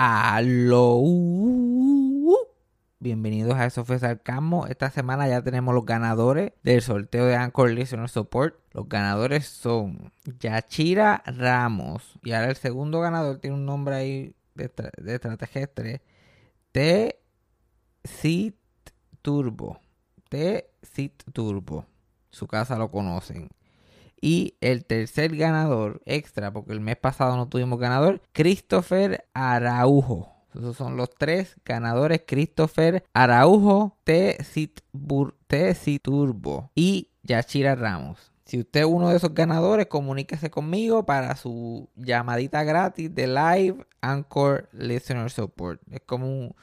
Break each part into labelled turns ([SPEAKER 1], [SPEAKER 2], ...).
[SPEAKER 1] Aló. Bienvenidos a Eso fue Sarcasmo. Esta semana ya tenemos los ganadores del sorteo de Anchor Listener Support. Los ganadores son Yachira Ramos. Y ahora el segundo ganador tiene un nombre ahí de, de extraterrestre. T-Sit Turbo. T-Sit Turbo. Su casa lo conocen. Y el tercer ganador extra, porque el mes pasado no tuvimos ganador, Christopher Araujo. Esos son los tres ganadores: Christopher Araujo, T. Turbo y Yachira Ramos. Si usted es uno de esos ganadores, comuníquese conmigo para su llamadita gratis de Live Anchor Listener Support. Es como un-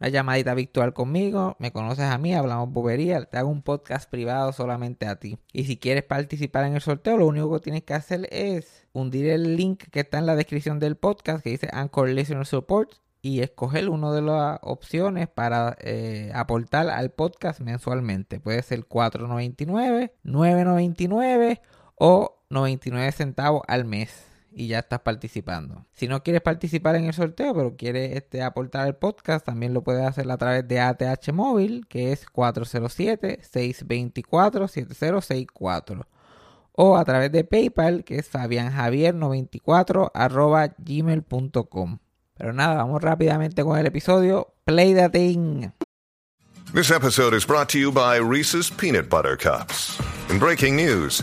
[SPEAKER 1] una llamadita virtual conmigo, me conoces a mí, hablamos bobería, te hago un podcast privado solamente a ti. Y si quieres participar en el sorteo, lo único que tienes que hacer es hundir el link que está en la descripción del podcast que dice Anchor Listener Support y escoger una de las opciones para eh, aportar al podcast mensualmente. Puede ser 4.99, 9.99 o 99 centavos al mes y ya estás participando. Si no quieres participar en el sorteo, pero quieres este, aportar al podcast, también lo puedes hacer a través de ATH Móvil, que es 407-624-7064. O a través de PayPal, que es fabianjavier94 arroba gmail.com. Pero nada, vamos rápidamente con el episodio. Play the thing.
[SPEAKER 2] This episode is brought to you by Reese's Peanut Butter Cups. In breaking news,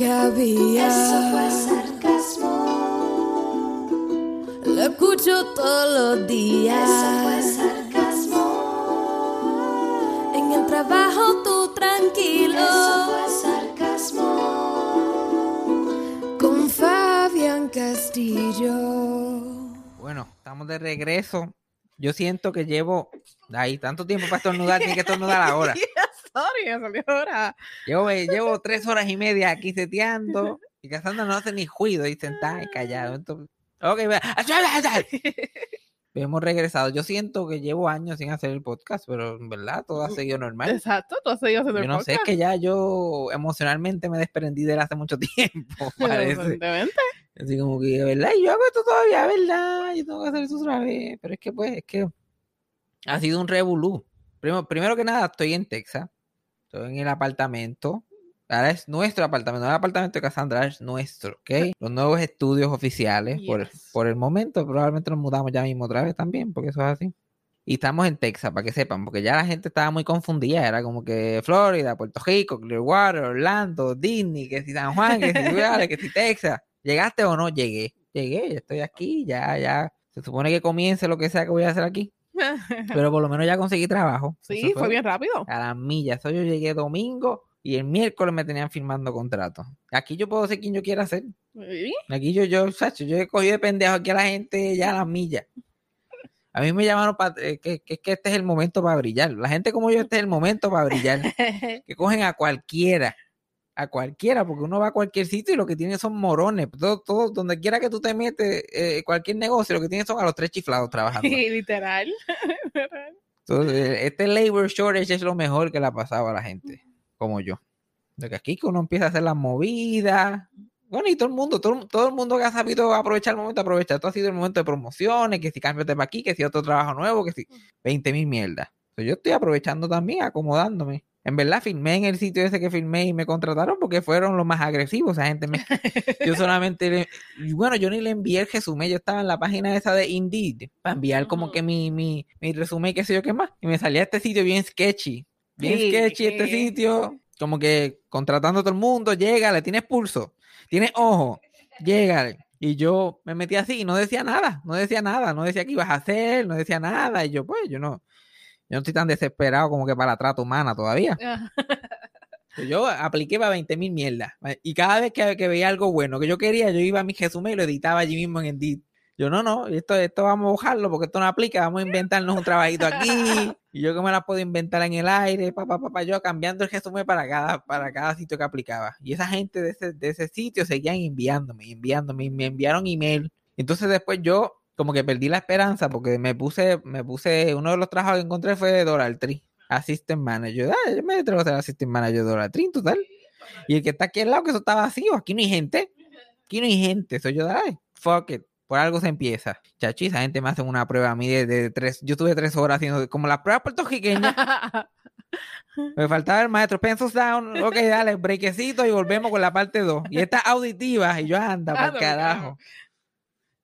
[SPEAKER 3] Que había.
[SPEAKER 4] Eso fue sarcasmo.
[SPEAKER 3] Lo escucho todos los días.
[SPEAKER 4] Eso fue sarcasmo.
[SPEAKER 3] En el trabajo tú tranquilo.
[SPEAKER 4] Eso fue sarcasmo.
[SPEAKER 3] Con Fabián Castillo.
[SPEAKER 1] Bueno, estamos de regreso. Yo siento que llevo ahí tanto tiempo para estornudar, tiene que estornudar ahora.
[SPEAKER 5] Me salió ahora.
[SPEAKER 1] Llevo, llevo tres horas y media aquí seteando y Cassandra no hace ni ruido y sentada y callado. Entonces, ok. Hemos regresado. Yo siento que llevo años sin hacer el podcast, pero en verdad todo ha seguido normal.
[SPEAKER 5] Exacto, tú has seguido haciendo
[SPEAKER 1] Yo
[SPEAKER 5] el
[SPEAKER 1] no sé, es
[SPEAKER 5] podcast.
[SPEAKER 1] que ya yo emocionalmente me desprendí de él hace mucho tiempo, parece. Así como que, ¿verdad? Y yo hago esto todavía, ¿verdad? Yo tengo que hacer esto otra vez. Pero es que, pues, es que ha sido un revolú. Primero, primero que nada, estoy en Texas. Estoy en el apartamento. Ahora es nuestro apartamento, no el apartamento de Cassandra, es nuestro, ¿ok? Los nuevos estudios oficiales. Por,
[SPEAKER 5] Yes.
[SPEAKER 1] por el momento, probablemente nos mudamos ya mismo otra vez también, porque eso es así. Y estamos en Texas, para que sepan, porque ya la gente estaba muy confundida. Era como que Florida, Puerto Rico, Clearwater, Orlando, Disney, que si San Juan, que si Ciudad, que si Texas. ¿Llegaste o no? Llegué. Llegué, estoy aquí, ya, ya. Se supone que comience lo que sea que voy a hacer aquí. Pero por lo menos ya conseguí trabajo.
[SPEAKER 5] sí, fue bien rápido.
[SPEAKER 1] A las millas. Eso yo llegué domingo y el miércoles me tenían firmando contrato. Aquí yo puedo ser quien yo quiera ser.
[SPEAKER 5] Sí,
[SPEAKER 1] Aquí yo, yo, Sacho, yo he cogido de pendejo aquí a la gente ya a las millas. A mí me llamaron para que, que, que este es el momento para brillar. La gente como yo, este es el momento para brillar. Que cogen a cualquiera. A cualquiera, porque uno va a cualquier sitio y lo que tiene son morones. Todo, todo, donde quiera que tú te metes, eh, cualquier negocio, lo que tiene son a los tres chiflados trabajando.
[SPEAKER 5] literal.
[SPEAKER 1] Entonces, este labor shortage es lo mejor que le ha pasado a la gente, como yo. De que aquí que uno empieza a hacer las movidas. Bueno, y todo el mundo, todo, todo el mundo que ha sabido aprovechar el momento, aprovecha. Esto ha sido el momento de promociones, que si cambios de para aquí, que si otro trabajo nuevo, que si 20 mil mierdas. Entonces, yo estoy aprovechando también, acomodándome. En verdad, filmé en el sitio ese que filmé y me contrataron porque fueron los más agresivos. Esa gente me... Yo solamente... le- Bueno, yo ni le envié el resumen. Yo estaba en la página esa de Indeed para enviar como que mi, mi, mi resumen y qué sé yo qué más. Y me salía este sitio bien sketchy. Bien
[SPEAKER 5] Sí,
[SPEAKER 1] sketchy este
[SPEAKER 5] sí.
[SPEAKER 1] sitio. Como que contratando a todo el mundo. Llégale, tienes pulso. Tienes ojo. Llégale. Y yo me metí así y no decía nada. No decía nada. No decía qué ibas a hacer. No decía nada. Y yo, pues, yo no... Yo no estoy tan desesperado como que para la trata humana todavía. Pues Yo apliqué para 20 mil mierdas. Y cada vez que, que veía algo bueno que yo quería, yo iba a mi resumen y lo editaba allí mismo en Indeed. Yo, no, no, esto, esto vamos a bajarlo porque esto no aplica, vamos a inventarnos un trabajito aquí. Y yo que me la puedo inventar en el aire, papá, papá, yo cambiando el resumen para cada, para cada sitio que aplicaba. Y esa gente de ese, de ese sitio seguían enviándome, enviándome, y me enviaron email. Entonces después yo como que perdí la esperanza porque me puse, me puse, uno de los trabajos que encontré fue de Dollar Tree, Assistant Manager. Ah, yo me atrevo a ser Assistant Manager de Dollar Tree, en total. Y el que está aquí al lado, que eso está vacío, aquí no hay gente. Aquí no hay gente. Soy yo, ay, fuck it. Por algo se empieza. Chachi, esa gente me hace una prueba a mí de, de tres. Yo tuve tres horas haciendo como las pruebas puertorriqueñas. Me faltaba el maestro. Pencils down. Ok, dale, brequecito y volvemos con la parte 2. Y esta auditiva. Y yo anda,
[SPEAKER 5] Ah,
[SPEAKER 1] por carajo.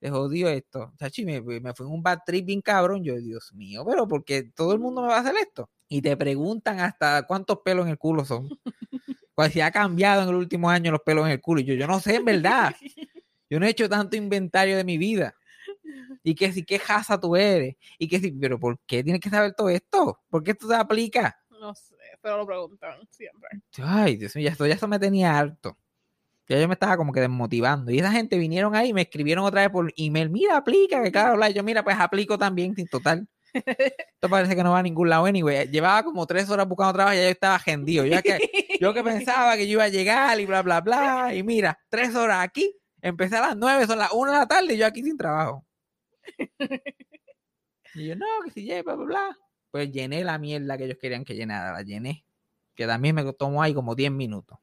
[SPEAKER 1] Te jodió esto. Chachi, me, me fui en un bad trip bien cabrón. Yo, Dios mío, pero porque todo el mundo me va a hacer esto. Y te preguntan hasta cuántos pelos en el culo son. Cuál si ha cambiado en el último año los pelos en el culo. Y yo, yo no sé, en verdad. Yo no he hecho tanto inventario de mi vida. Y que si qué jasa tú eres. Y que si, pero ¿por qué tienes que saber todo esto? ¿Por qué esto se aplica?
[SPEAKER 5] No sé, pero lo preguntan siempre.
[SPEAKER 1] Ay, Dios mío, ya esto, ya eso me tenía harto. Ya yo me estaba como que desmotivando. Y esa gente vinieron ahí y me escribieron otra vez por email. Mira, aplica, que claro. Yo, mira, pues aplico también, sin total. Esto parece que no va a ningún lado, anyway. Llevaba como tres horas buscando trabajo y ya yo estaba gendido. Yo que, yo que pensaba que yo iba a llegar y bla, bla, bla. Y mira, tres horas aquí. Empecé a las nueve, son las una de la tarde y yo aquí sin trabajo. Y yo, no, que si llegue, bla, bla, bla. Pues llené la mierda que ellos querían que llenara, la llené. Que también me tomó ahí como 10 minutos.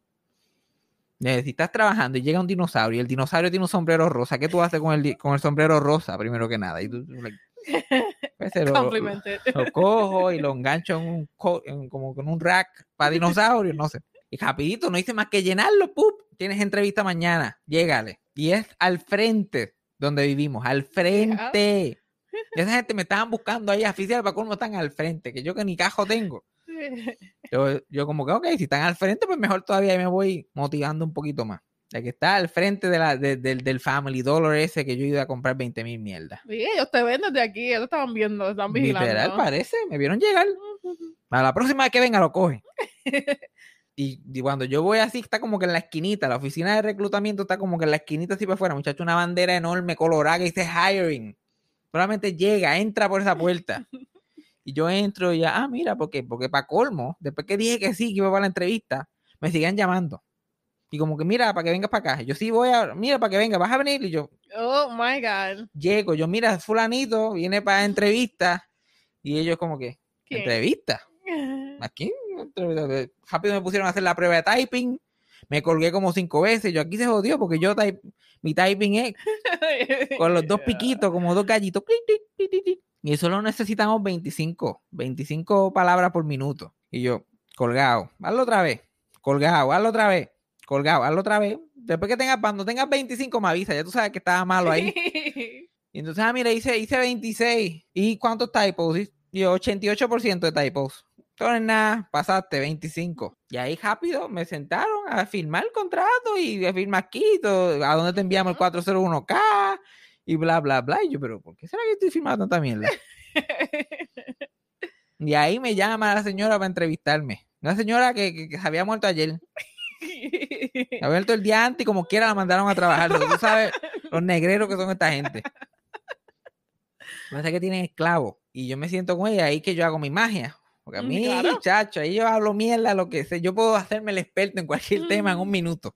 [SPEAKER 1] Si estás trabajando y llega un dinosaurio y el dinosaurio tiene un sombrero rosa, ¿qué tú haces con el, con el sombrero rosa primero que nada? Y tú, like, pues, lo, lo-
[SPEAKER 5] Complimented.
[SPEAKER 1] lo cojo y lo engancho en un co- en- como con un rack para dinosaurios, no sé. Y rapidito, no hice más que llenarlo, ¡pup! Tienes entrevista mañana, llégale. Y es al frente donde vivimos, al frente. Y esa gente me estaban buscando ahí oficial para cómo están al frente, que yo que ni cajo tengo. Yo, yo como que, ok, si están al frente, pues mejor todavía me voy motivando un poquito más. La que está al frente de la, de- del, del Family Dollar ese que yo iba a comprar 20 mil mierdas.
[SPEAKER 5] Sí, ellos te ven desde aquí, ellos estaban viendo, están vigilando.
[SPEAKER 1] Literal parece, me vieron llegar. A la próxima vez que venga lo coge. Y, y cuando yo voy así, está como que en la esquinita, la oficina de reclutamiento está como que en la esquinita así para afuera, muchacho, una bandera enorme colorada que dice hiring. Solamente llega, entra por esa puerta. Y yo entro y ya, ah, mira, ¿por qué? Porque para colmo, después que dije que sí, que iba para la entrevista, me siguen llamando. Y como que, mira, para que vengas para acá. Yo sí voy a, mira, para que venga, vas a venir. Y yo,
[SPEAKER 5] Oh my God.
[SPEAKER 1] llego, yo, mira, fulanito, viene para entrevista. Y ellos como que,
[SPEAKER 5] ¿Quién?
[SPEAKER 1] entrevista. Aquí, rápido me pusieron a hacer la prueba de typing. Me colgué como cinco veces. Yo aquí se jodió porque yo type- mi typing es con los dos piquitos, como dos gallitos. Y solo necesitamos 25, 25 palabras por minuto. Y yo, colgado, hazlo otra vez, colgado, hazlo otra vez, colgado, hazlo otra vez. Después que tengas, cuando tengas 25 me avisa, ya tú sabes que estaba malo ahí. Y entonces, ah, mira, hice, hice 26. ¿Y cuántos typos? Y yo, 88% de typos. Entonces, nada, pasaste 25. Y ahí rápido me sentaron a firmar el contrato y a firmar aquí, todo, a dónde te enviamos el 401k y bla, bla, bla. Y yo, pero ¿por qué será que estoy firmando tanta mierda? Y ahí me llama la señora para entrevistarme. Una señora que, que- que se había muerto ayer. Se había muerto el día antes y como quiera la mandaron a trabajar. Lo que Tú sabes los negreros que son esta gente. Parece que tienen esclavos. Y yo me siento con ella ahí que yo hago mi magia. Porque a
[SPEAKER 5] Mm,
[SPEAKER 1] mí,
[SPEAKER 5] claro.
[SPEAKER 1] chacho, ahí yo hablo mierda, lo que sé. Yo puedo hacerme el experto en cualquier tema en un
[SPEAKER 5] Mm.
[SPEAKER 1] minuto.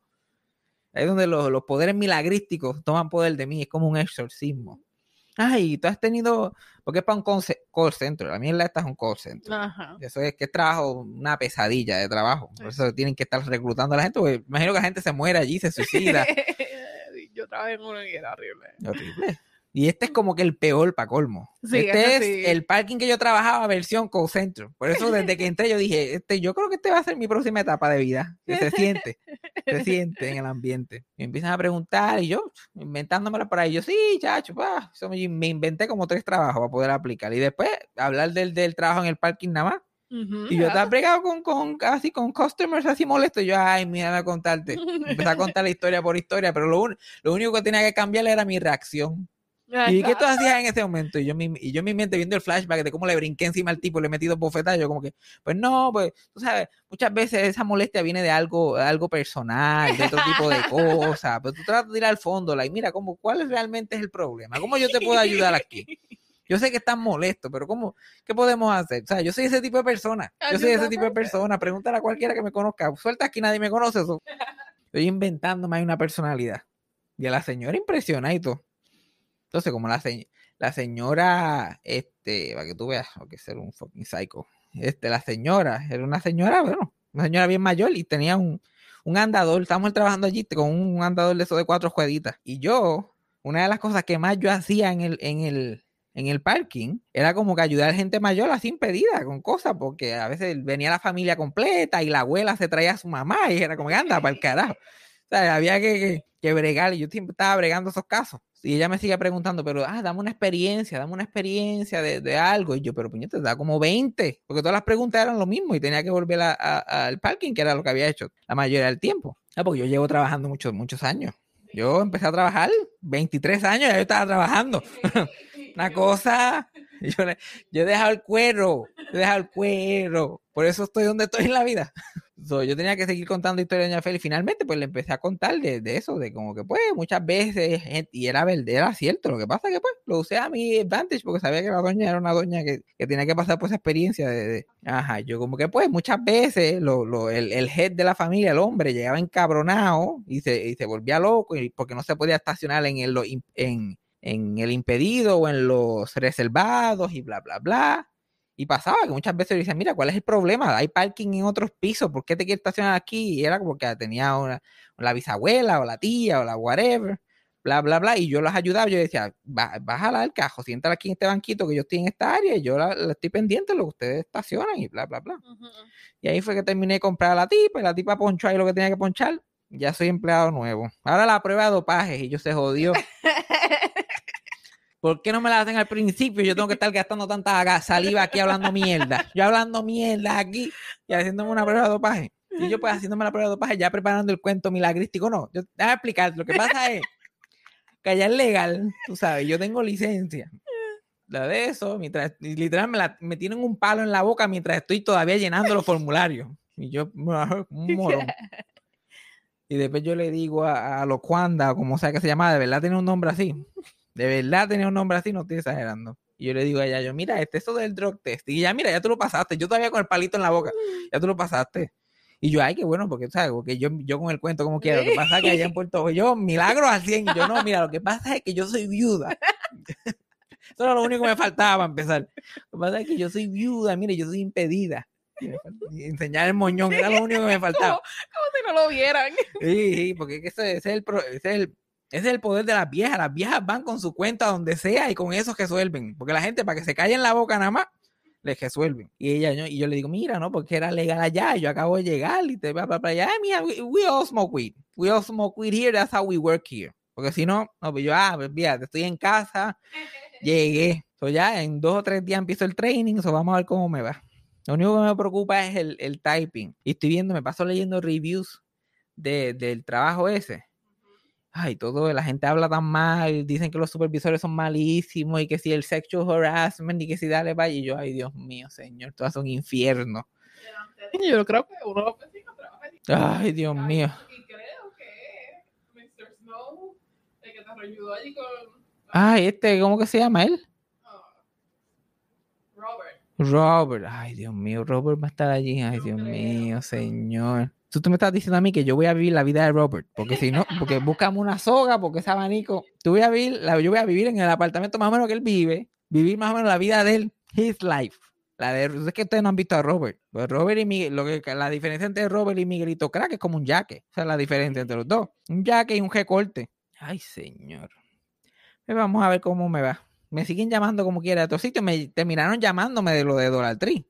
[SPEAKER 1] Ahí es donde los, los poderes milagrísticos toman poder de mí. Es como un exorcismo. Ay, tú has tenido. Porque es para un call center. La mierda esta es un call center.
[SPEAKER 5] Ajá.
[SPEAKER 1] Eso es que es trabajo, una pesadilla de trabajo. Por eso tienen que estar reclutando a la gente. Porque imagino que la gente se muere allí, se suicida.
[SPEAKER 5] Yo trabajé en uno y era horrible.
[SPEAKER 1] Horrible. Y este es como que el peor para colmo.
[SPEAKER 5] Sí,
[SPEAKER 1] este es
[SPEAKER 5] sí.
[SPEAKER 1] el parking que yo trabajaba versión call center. Por eso desde que entré yo dije, este, yo creo que este va a ser mi próxima etapa de vida. Que se siente, se siente en el ambiente. Me empiezan a preguntar y yo inventándomela ahí. Yo, sí, chacho, pa. Eso me, me inventé como tres trabajos para poder aplicar. Y después hablar del, del trabajo en el parking nada más.
[SPEAKER 5] Ujú,
[SPEAKER 1] Y yo estaba pegado con, con, así con customers así molesto. Yo, ay, mira, a contarte. Empecé a contar la historia por historia, pero lo, lo único que tenía que cambiar era mi reacción. ¿Y qué tú hacías en ese momento? Y yo, mi- y yo en mi mente viendo el flashback de cómo le brinqué encima al tipo, le he metido bofetadas, yo como que, pues no, pues, tú sabes, muchas veces esa molestia viene de algo, de algo personal, de otro tipo de cosas, pero tú tratas de ir al fondo, like, mira, como, ¿cuál realmente es el problema? ¿Cómo yo te puedo ayudar aquí? Yo sé que estás molesto, pero ¿cómo, qué podemos hacer? O sea, yo soy ese tipo de persona, yo soy ese tipo de persona, pregúntale a cualquiera que me conozca, suelta aquí, nadie me conoce eso. Estoy inventándome una personalidad. Y a la señora impresiona y todo. Entonces, como la, se- la señora, este, para que tú veas, o que ser un fucking psycho. Este, la señora, era una señora, bueno, una señora bien mayor y tenía un, un andador. Estábamos trabajando allí con un andador de esos de cuatro jueguitas. Y yo, una de las cosas que más yo hacía en el, en el, en el parking era como que ayudar a gente mayor así impedida con cosas, porque a veces venía la familia completa y la abuela se traía a su mamá y era como que anda para el carajo. O sea, había que, que, que bregar y yo siempre estaba bregando esos casos. Y ella me sigue preguntando, pero, ah, dame una experiencia, dame una experiencia de, algo. Y yo, pero puñete, da como 20, porque todas las preguntas eran lo mismo y tenía que volver a- al parking, que era lo que había hecho la mayoría del tiempo. Ah, porque yo llevo trabajando muchos, muchos años. Yo empecé a trabajar 23 años, ya yo estaba trabajando. Una cosa, yo, yo he dejado el cuero, he dejado el cuero. Por eso estoy donde estoy en la vida. So, yo tenía que seguir contando historias de Doña Feli. Finalmente, pues le empecé a contar de, de eso, de como que, pues, muchas veces, gente- y era era cierto. Lo que pasa que, pues, lo usé a mi advantage porque sabía que la doña era una doña que, que tenía que pasar por esa experiencia de, ajá, yo como que, pues, muchas veces lo, lo- el, el head de la familia, el hombre, llegaba encabronado y se, y se volvía loco y porque no se podía estacionar en el, en, en el impedido o en los reservados y bla, bla, bla. Y pasaba que muchas veces le decían, mira, ¿cuál es el problema? Hay parking en otros pisos, ¿por qué te quieres estacionar aquí? Y era como que tenía una, la bisabuela o la tía o la whatever, bla, bla, bla. Y yo los ayudaba, yo decía, "Ba- bájala del cajo, siéntala aquí en este banquito que yo estoy en esta área y yo la, la estoy pendiente de lo que ustedes estacionan y bla, bla, bla. Y ahí fue que terminé de comprar a la tipa y la tipa ponchó ahí lo que tenía que ponchar. Ya soy empleado nuevo. Ahora la prueba de dopaje y yo se jodió. ¿Por qué no me la hacen al principio? Yo tengo que estar gastando tanta saliva aquí hablando mierda. Yo hablando mierda aquí y haciéndome una prueba de dopaje. Y yo pues haciéndome la prueba de dopaje ya preparando el cuento milagrístico. No, yo, déjame explicar. Lo que pasa es que allá es legal, tú sabes, yo tengo licencia. La de eso, mientras, literal me, la- me tienen un palo en la boca mientras estoy todavía llenando los formularios. Y yo, un morón. Y después yo le digo a, a Locuanda, como sea que se llama, de verdad tenía un nombre así. De verdad tenía un nombre así, no estoy exagerando. Y yo le digo a ella, yo, mira, este eso del drug test. Y ella, mira, ya tú lo pasaste. Yo todavía con el palito en la boca. Ya tú lo pasaste. Y yo, ay, qué bueno, porque, ¿sabes? Porque yo, yo con el cuento como quiera. Lo que pasa es que allá en Puerto Rico, yo, milagros al 100. Y yo, no, mira, lo que pasa es que yo soy viuda. Eso era lo único que me faltaba para empezar. Lo que pasa es que yo soy viuda, mire, yo soy impedida. Y enseñar el moñón era lo único que me faltaba.
[SPEAKER 5] Como si no lo vieran.
[SPEAKER 1] Sí, sí, porque es que ese, ese es el, pro- ese es el, ese es el poder de las viejas. Las viejas van con su cuenta donde sea y con eso resuelven. Porque la gente, para que se callen la boca nada más, les resuelven. Y ella, yo, y yo le digo, mira, ¿no? Porque era legal allá. Yo acabo de llegar y te va para allá. Mira, we, we all smoke weed. We all smoke weed here. That's how we work here. Porque si no, no, pues yo, ah, pues fíjate, estoy en casa, llegué. So ya en dos o tres días empiezo el training, so vamos a ver cómo me va. Lo único que me preocupa es el, el typing. Y estoy viendo, me paso leyendo reviews de, del trabajo ese. Ay, todo, la gente habla tan mal, dicen que los supervisores son malísimos y que si el sexual harassment y que si dale vaya. Y yo, ay, Dios mío, señor, todo es un infierno.
[SPEAKER 5] Yo creo que uno.
[SPEAKER 1] Ay, Dios mío.
[SPEAKER 5] Y creo que Mr. Snow, el que te ayudó allí con
[SPEAKER 1] Ay, este, ¿cómo que se llama él?
[SPEAKER 5] ah, Robert.
[SPEAKER 1] Robert. Ay, Dios mío, Robert va a estar allí. Ay, Dios mío, señor. Tú, tú me estás diciendo a mí que yo voy a vivir la vida de Robert, porque si no, porque buscamos una soga, porque ese abanico, tú voy a vivir, la- yo voy a vivir en el apartamento más o menos que él vive, vivir más o menos la vida de él, his life. La de, es que ustedes no han visto a Robert. Pues Robert y Miguel, lo que, la diferencia entre Robert y Miguelito Crack es como un jaque. Esa es la diferencia entre los dos. Un jaque y un recorte. Ay, señor. Pues vamos a ver cómo me va. Me siguen llamando como quiera de otros sitios. Me terminaron llamándome de lo de Dollar Tree.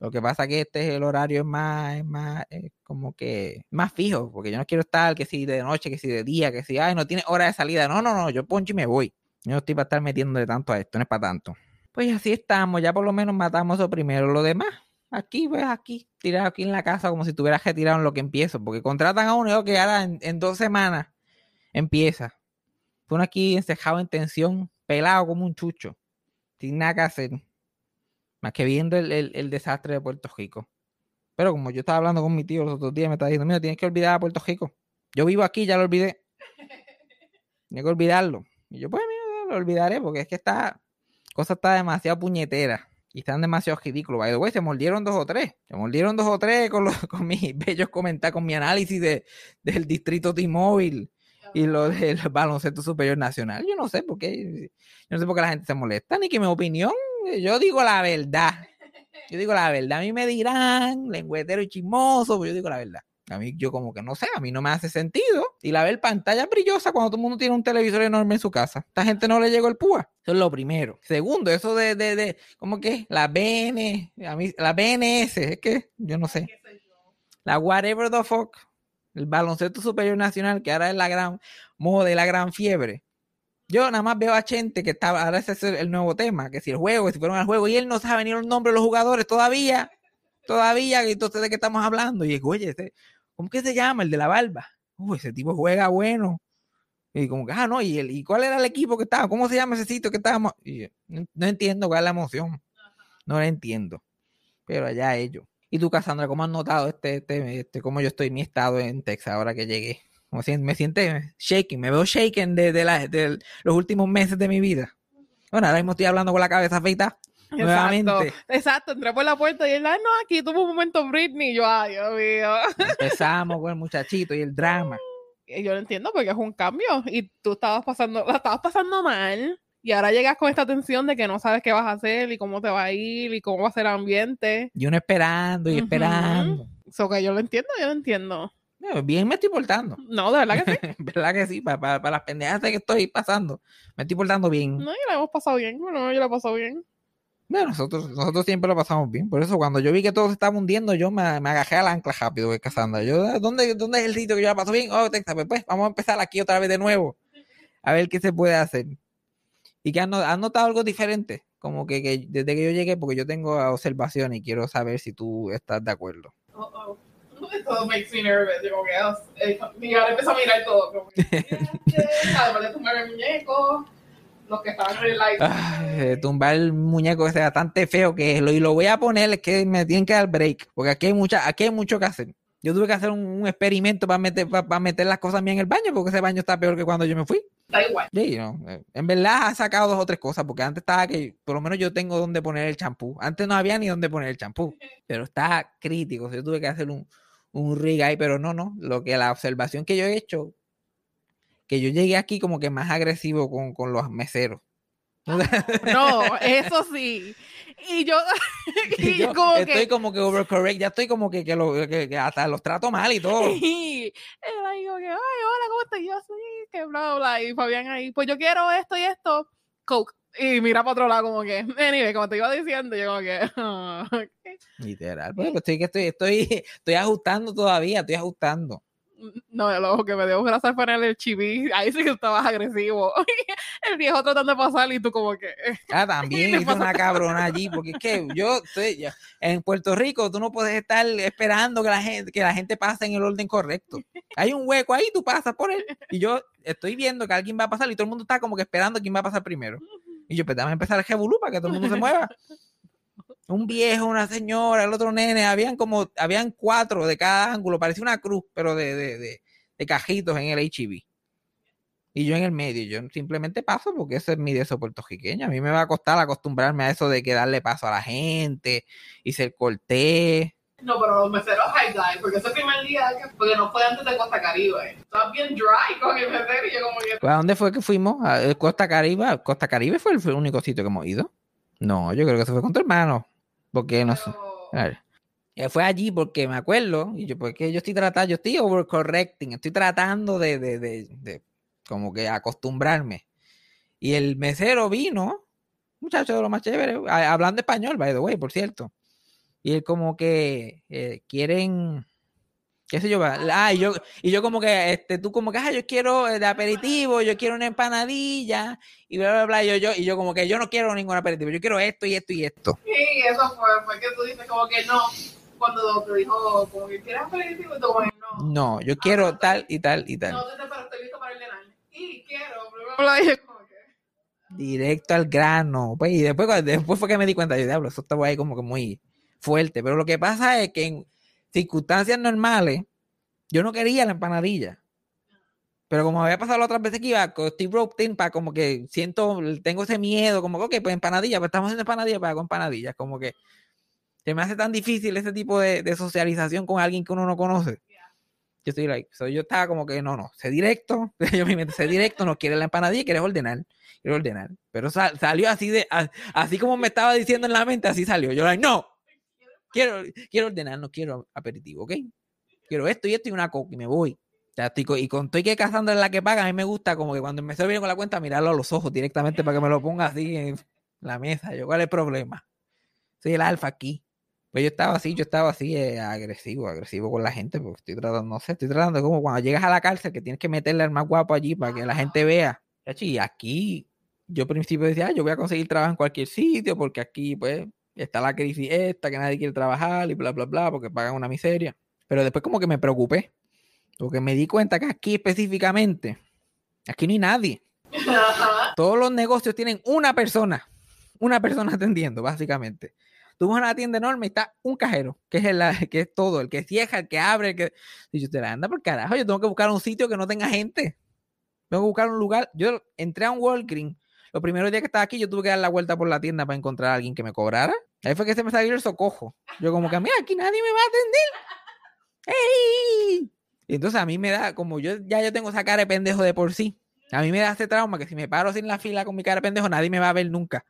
[SPEAKER 1] Lo que pasa que este es el horario es más, es más, es como que más fijo, porque yo no quiero estar que si de noche, que si de día, que si, ay, no tiene hora de salida. No, no, no, yo poncho y me voy. Yo no estoy para estar metiendo de tanto a esto, no es para tanto. Pues así estamos, ya por lo menos matamos eso primero. Lo demás, aquí, pues aquí, tirado aquí en la casa como si tuvieras que tirar en lo que empiezo, porque contratan a uno que ahora en, en dos semanas empieza. Tú aquí encejado en tensión, pelado como un chucho, sin nada que hacer, más que viendo el, el- el desastre de Puerto Rico. Pero como yo estaba hablando con mi tío los otros días, me estaba diciendo, mira, tienes que olvidar a Puerto Rico. Yo vivo aquí, ya lo olvidé. Tienes que olvidarlo. Y yo, pues, mira, lo olvidaré porque es que esta cosa está demasiado puñetera. Y están demasiado ridículos. By the way, se mordieron dos o tres. Se mordieron dos o tres con, los, con mis bellos comentarios, con mi análisis de, del distrito T-Mobile y lo del baloncesto superior nacional. Yo no sé por qué. Yo no sé por qué la gente se molesta, ni que mi opinión. Yo digo la verdad. Yo digo la verdad. A mí me dirán lengüetero y chismoso, pero yo digo la verdad. A mí, yo como que no sé, a mí no me hace sentido. Y la ver pantalla brillosa cuando todo el mundo tiene un televisor enorme en su casa. Esta gente no le llegó el púa. Eso es lo primero. Segundo, eso de, de, de ¿cómo que? La BN, a mí, la BNS, es que yo no sé. La whatever the fuck. El baloncesto superior nacional, que ahora es la gran moda y la gran fiebre. Yo nada más veo a Chente que estaba, ahora ese es el, nuevo tema, que si el juego, que si fueron al juego, y él no sabe ni los nombres de los jugadores todavía, todavía, entonces de qué estamos hablando. Y digo, oye, ¿cómo que se llama? El de la barba. Uy, ese tipo juega bueno. Y como que, ah, no, ¿y, el, ¿y cuál era el equipo que estaba? ¿Cómo se llama ese sitio que estábamos? Y no, no entiendo cuál es la emoción. No la entiendo. Pero allá ellos. ¿Y tú, Cassandra, cómo has notado este, este, este, cómo yo estoy mi estado en Texas ahora que llegué? Como si- me siento shaking, me veo shaking de, de, la- de los últimos meses de mi vida. Bueno, ahora mismo estoy hablando con la cabeza feita
[SPEAKER 5] Exacto,
[SPEAKER 1] nuevamente.
[SPEAKER 5] exacto, entré por la puerta y él, ah, no, aquí tuvo un momento Britney, y yo, ay, Dios mío.
[SPEAKER 1] Empezamos con el muchachito y el drama.
[SPEAKER 5] Yo lo entiendo porque es un cambio y tú estabas pasando, la estabas pasando mal y ahora llegas con esta tensión de que no sabes qué vas a hacer y cómo te va a ir y cómo va a ser el ambiente.
[SPEAKER 1] Y uno esperando y
[SPEAKER 5] Ujú.
[SPEAKER 1] esperando.
[SPEAKER 5] Eso que yo lo entiendo, yo lo entiendo.
[SPEAKER 1] Eh, Bien me estoy portando.
[SPEAKER 5] No, de verdad que sí.
[SPEAKER 1] ¿Verdad que sí? Para, para, para las pendejadas que estoy pasando. Me estoy portando bien.
[SPEAKER 5] No, y la hemos pasado bien. Bueno, yo la he pasado bien.
[SPEAKER 1] Bueno, nosotros, nosotros siempre lo pasamos bien. Por eso cuando yo vi que todo se estaba hundiendo, yo me, me agajé al ancla rápido, que Cassandra. Yo, ¿dónde, ¿dónde es el sitio que yo la paso bien? Oh, Texas, pues, pues, vamos a empezar aquí otra vez de nuevo. A ver qué se puede hacer. ¿Y que has notado algo diferente? Como que, que desde que yo llegué, porque yo tengo observaciones y quiero saber si tú estás de acuerdo.
[SPEAKER 5] Oh, oh. Todo makes me nervous. Yo como que, oh, eh, y ahora empiezo a mirar todo. Como que, además de tumbar el muñeco, los que estaban en el live.
[SPEAKER 1] Ay, eh, tumbar el muñeco ese bastante feo que es. Lo, y lo voy a poner, es que me tienen que dar break. Porque aquí hay, mucha, aquí hay mucho que hacer. Yo tuve que hacer un, un experimento para meter, para, para meter las cosas mías en el baño, porque ese baño está peor que cuando yo me fui.
[SPEAKER 5] Da igual.
[SPEAKER 1] Sí, no, eh, En verdad ha sacado dos o tres cosas, porque antes estaba que por lo menos yo tengo donde poner el champú. Antes no había ni donde poner el champú, pero está crítico. Yo tuve que hacer un, un rig ahí, pero no, no. Lo que la observación que yo he hecho, que yo llegué aquí como que más agresivo con, con los meseros.
[SPEAKER 5] No, eso sí. Y yo, y
[SPEAKER 1] yo
[SPEAKER 5] como
[SPEAKER 1] estoy
[SPEAKER 5] que.
[SPEAKER 1] como que overcorrect, ya estoy como que, que, lo- que- que hasta los trato mal y todo.
[SPEAKER 5] Y él ahí como que, ay, hola, ¿cómo estás? Yo sí, que bla, bla. Y Fabián ahí, pues yo quiero esto y esto. Coke. Y mira para otro lado como que, anyway, como te iba diciendo, yo como que,
[SPEAKER 1] Literal, pues, pues, estoy, estoy, estoy, estoy ajustando todavía, estoy ajustando.
[SPEAKER 5] No, lo que me dio gracia fue en el chiví. Ahí sí que estabas agresivo. el viejo tratando de pasar y tú como que...
[SPEAKER 1] Ah, también hice una cabrona allí, porque es que yo estoy, en Puerto Rico tú no puedes estar esperando que la gente, que la gente pase en el orden correcto. Hay un hueco ahí, tú pasas por él. Y yo estoy viendo que alguien va a pasar y todo el mundo está como que esperando quién va a pasar primero. Y yo, pues dame empezar el jebulú para que todo el mundo se mueva. Un viejo, una señora, el otro nene, habían como, habían cuatro de cada ángulo, parecía una cruz, pero de, de, de, de cajitos en el HIV. Y yo en el medio, yo simplemente paso porque ese es mi eso puertorriqueño. A mí me va a costar acostumbrarme a eso de que darle paso a la gente y ser cortés.
[SPEAKER 5] No, pero los meseros high dive, porque ese primer día, que- porque no fue antes de Costa Caribe. Estaba bien dry con el mesero y yo como que...
[SPEAKER 1] Pues, ¿A dónde fue que fuimos? ¿A eh, Costa Caribe? ¿Costa Caribe fue el, fue el único sitio que hemos ido? No, yo creo que eso fue con tu hermano. Porque no sé. Eh, Fue allí porque me acuerdo, y yo, porque yo estoy tratando, yo estoy overcorrecting, estoy tratando de, de, de, de como que acostumbrarme. Y el mesero vino, muchacho de lo más chévere, hablando español, by the way, por cierto. Y él como que eh, quieren, qué sé yo, ah, y yo, y yo como que, este, tú como que, ah, yo quiero eh, de aperitivo, yo quiero una empanadilla, y bla, bla, bla, y yo, yo, y yo como que yo no quiero ningún aperitivo, yo quiero esto y esto y esto.
[SPEAKER 5] Sí, eso fue, fue que tú dices como que no. Cuando te dijo, como que quieres aperitivo, y tú como que no.
[SPEAKER 1] No, yo quiero tal y tal y tal.
[SPEAKER 5] No, te- estoy listo para ordenar. Y quiero, bla, bla, como que-
[SPEAKER 1] directo al grano. Pues, y después, después fue que me di cuenta, yo diablo, eso estaba ahí como que muy fuerte. Pero lo que pasa es que en circunstancias normales, yo no quería la empanadilla. Pero como me había pasado las otras veces que iba, con Steve Roptin, para como que siento, tengo ese miedo, como que, ok, pues empanadilla, pues estamos haciendo empanadilla para con empanadillas. Como que se me hace tan difícil ese tipo de, de socialización con alguien que uno no conoce. Yo estoy like, so yo estaba como que no, no, sé directo, yo mente sé directo, no quiere la empanadilla, quieres ordenar quiero ordenar. Pero sal- salió así de, así como me estaba diciendo en la mente, así salió. Yo, like, no, quiero, quiero ordenar, no quiero aperitivo, ¿ok? Quiero esto y esto y una coca y me voy. O sea, estoy co- y con estoy que cazando en la que paga, a mí me gusta como que cuando me estoy viendo con la cuenta, mirarlo a los ojos directamente para que me lo ponga así en la mesa. Yo, ¿cuál es el problema? Soy el alfa aquí. Pues yo estaba así, yo estaba así eh, agresivo, agresivo con la gente, porque estoy tratando, no sé, estoy tratando como cuando llegas a la cárcel que tienes que meterle al más guapo allí para que la gente vea. Y aquí, yo al principio decía, "Ah, yo voy a conseguir trabajo en cualquier sitio, porque aquí, pues, está la crisis esta, que nadie quiere trabajar y bla, bla, bla, porque pagan una miseria. Pero después como que me preocupé, porque me di cuenta que aquí específicamente, aquí no hay nadie. Todos los negocios tienen una persona, una persona atendiendo, básicamente. Tú vas a una tienda enorme y está un cajero, que es, el, que es todo, el que cierra, el que abre, el que... Y yo te la anda por carajo, yo tengo que buscar un sitio que no tenga gente. Tengo que buscar un lugar. Yo entré a un Walgreens. Los primeros días que estaba aquí, yo tuve que dar la vuelta por la tienda para encontrar a alguien que me cobrara. Ahí fue que se me salió el socojo. Yo como que, mira, aquí nadie me va a atender. ¡Ey! Y entonces a mí me da, como yo ya yo tengo esa cara de pendejo de por sí, a mí me da ese trauma que si me paro en la fila con mi cara de pendejo, nadie me va a ver nunca.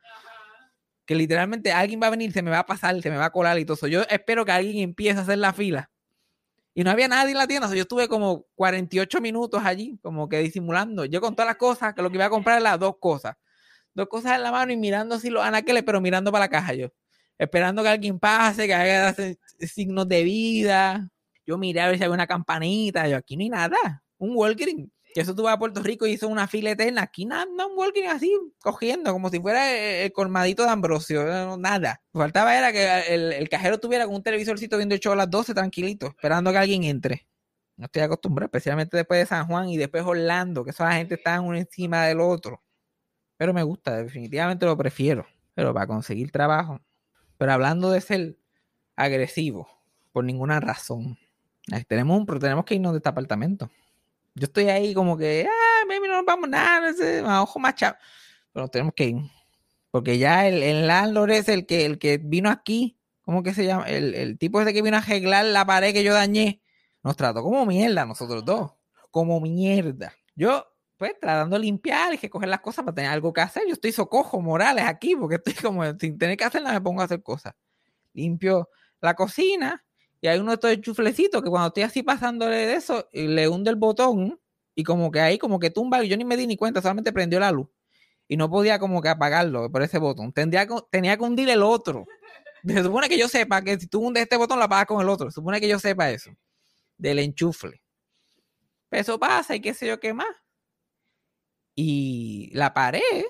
[SPEAKER 1] Que literalmente alguien va a venir, se me va a pasar, se me va a colar y todo eso. Yo espero que alguien empiece a hacer la fila. Y no había nadie en la tienda. o sea, yo estuve como 48 minutos allí, como que disimulando. Yo con todas las cosas, que lo que iba a comprar era las dos cosas. Dos cosas en la mano y mirando así los anaqueles, pero mirando para la caja yo. Esperando que alguien pase, que haga signos de vida. Yo miré a ver si había una campanita. Yo, aquí no hay nada. Un Walgreens. Que eso tú vas a Puerto Rico y hizo una fila eterna. Aquí nada, un Walgreens así, cogiendo, como si fuera el, el colmadito de Ambrosio. eh, Nada. Faltaba era que el, el cajero tuviera con un televisorcito viendo el show a las 12 tranquilito, esperando que alguien entre. No estoy acostumbrado, especialmente después de San Juan y después Orlando, que esa gente está uno encima del otro. Pero me gusta, definitivamente lo prefiero. Pero para conseguir trabajo. Pero hablando de ser agresivo, por ninguna razón. Tenemos, un, pro- tenemos que irnos de este apartamento. Yo estoy ahí como que, ah, baby, no nos vamos nada, ojo más chavo. Pero tenemos que ir. Porque ya el, el landlord es el que, el que vino aquí, ¿cómo que se llama? El, el tipo ese que vino a arreglar la pared que yo dañé, nos trató como mierda nosotros dos. Como mierda. Yo, pues, tratando de limpiar y que coger las cosas para tener algo que hacer. Yo estoy socojo morales aquí, porque estoy como sin tener que hacer nada, me pongo a hacer cosas. Limpio la cocina y hay uno de estos chuflecitos que cuando estoy así pasándole de eso, y le hunde el botón y como que ahí como que tumba, y yo ni me di ni cuenta, solamente prendió la luz y no podía como que apagarlo por ese botón. Tendría tenía que hundir el otro. Se supone que yo sepa que si tú hundes este botón, lo apagas con el otro. Se supone que yo sepa eso. Del enchufle. Pero eso pasa y qué sé yo qué más. Y la pared,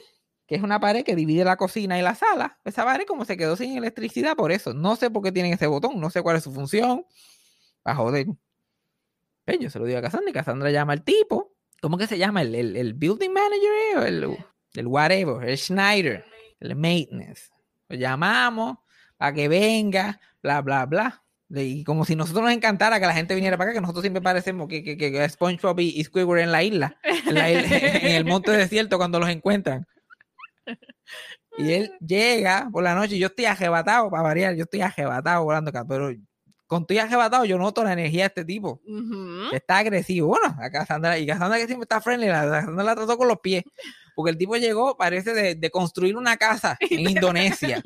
[SPEAKER 1] que es una pared que divide la cocina y la sala, esa pared como se quedó sin electricidad por eso. No sé por qué tienen ese botón, no sé cuál es su función. A joder. Pues yo se lo digo a Cassandra y Cassandra llama al tipo. ¿Cómo que se llama? El, el, el building manager eh? o el, el whatever, el Schneider, el maintenance. Lo llamamos para que venga, bla, bla, bla. Y como si nosotros nos encantara que la gente viniera para acá, que nosotros siempre parecemos que, que, que SpongeBob y, Squidward en la isla, en, la isla- en el monte desierto cuando los encuentran. Y él llega por la noche yo estoy ajebatado, para variar, yo estoy ajebatado volando acá, pero con estoy ajebatado yo noto la energía de este tipo
[SPEAKER 5] Ujú.
[SPEAKER 1] que está agresivo. Bueno, a Cassandra, y Cassandra que siempre está friendly, la, Cassandra la trató con los pies. Porque el tipo llegó, parece, de, de construir una casa en Indonesia.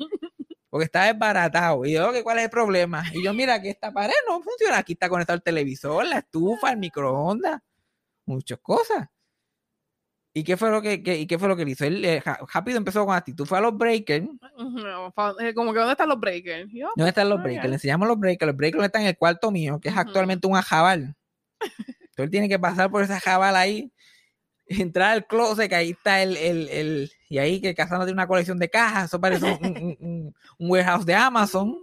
[SPEAKER 1] Porque está desbaratado. Y yo, ¿qué ¿cuál es el problema? Y yo, mira, que esta pared no funciona. Aquí está conectado el televisor, la estufa, el microondas, muchas cosas. ¿Y qué fue lo que, que- y qué fue lo que él hizo? Él eh, rápido empezó con actitud. Fue a los breakers.
[SPEAKER 5] Como que ¿dónde están los breakers? Yo,
[SPEAKER 1] ¿Dónde están los
[SPEAKER 5] Ah,
[SPEAKER 1] breakers? Le enseñamos los breakers. Los breakers están en el cuarto mío, que es actualmente un ajabal. Entonces él tiene que pasar por ese ajabal ahí, entrar al closet, que ahí está el, el, el- y ahí que Casano tiene una colección de cajas, eso parece un, un- un- un warehouse de Amazon.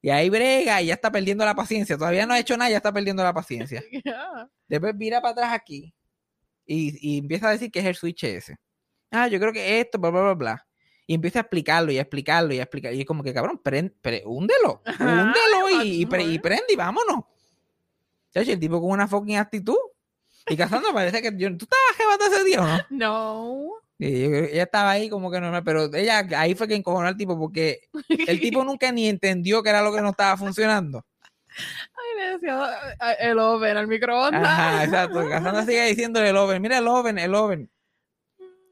[SPEAKER 1] Y ahí brega y ya está perdiendo la paciencia. Todavía no ha hecho nada, ya está perdiendo la paciencia. Después mira para atrás aquí y, y empieza a decir que es el switch ese. Ah, yo creo que esto, bla, bla, bla, bla. Y empieza a explicarlo y a explicarlo y a explicar. Y es como que, cabrón, prend, pre- húndelo, húndelo y, y, pre- y
[SPEAKER 5] ajá.
[SPEAKER 1] prende y vámonos. Chacho, el tipo con una fucking actitud. Y Cassandra parece que yo, ¿tú estabas jebata ese día o no?
[SPEAKER 5] No.
[SPEAKER 1] Ella estaba ahí como que normal, pero ella ahí fue que encojonó al tipo porque el tipo nunca ni entendió que era lo que no estaba funcionando.
[SPEAKER 5] Ay, le decía el oven al microondas.
[SPEAKER 1] Ajá, exacto. Cassandra sigue diciéndole el oven, mira el oven, el oven.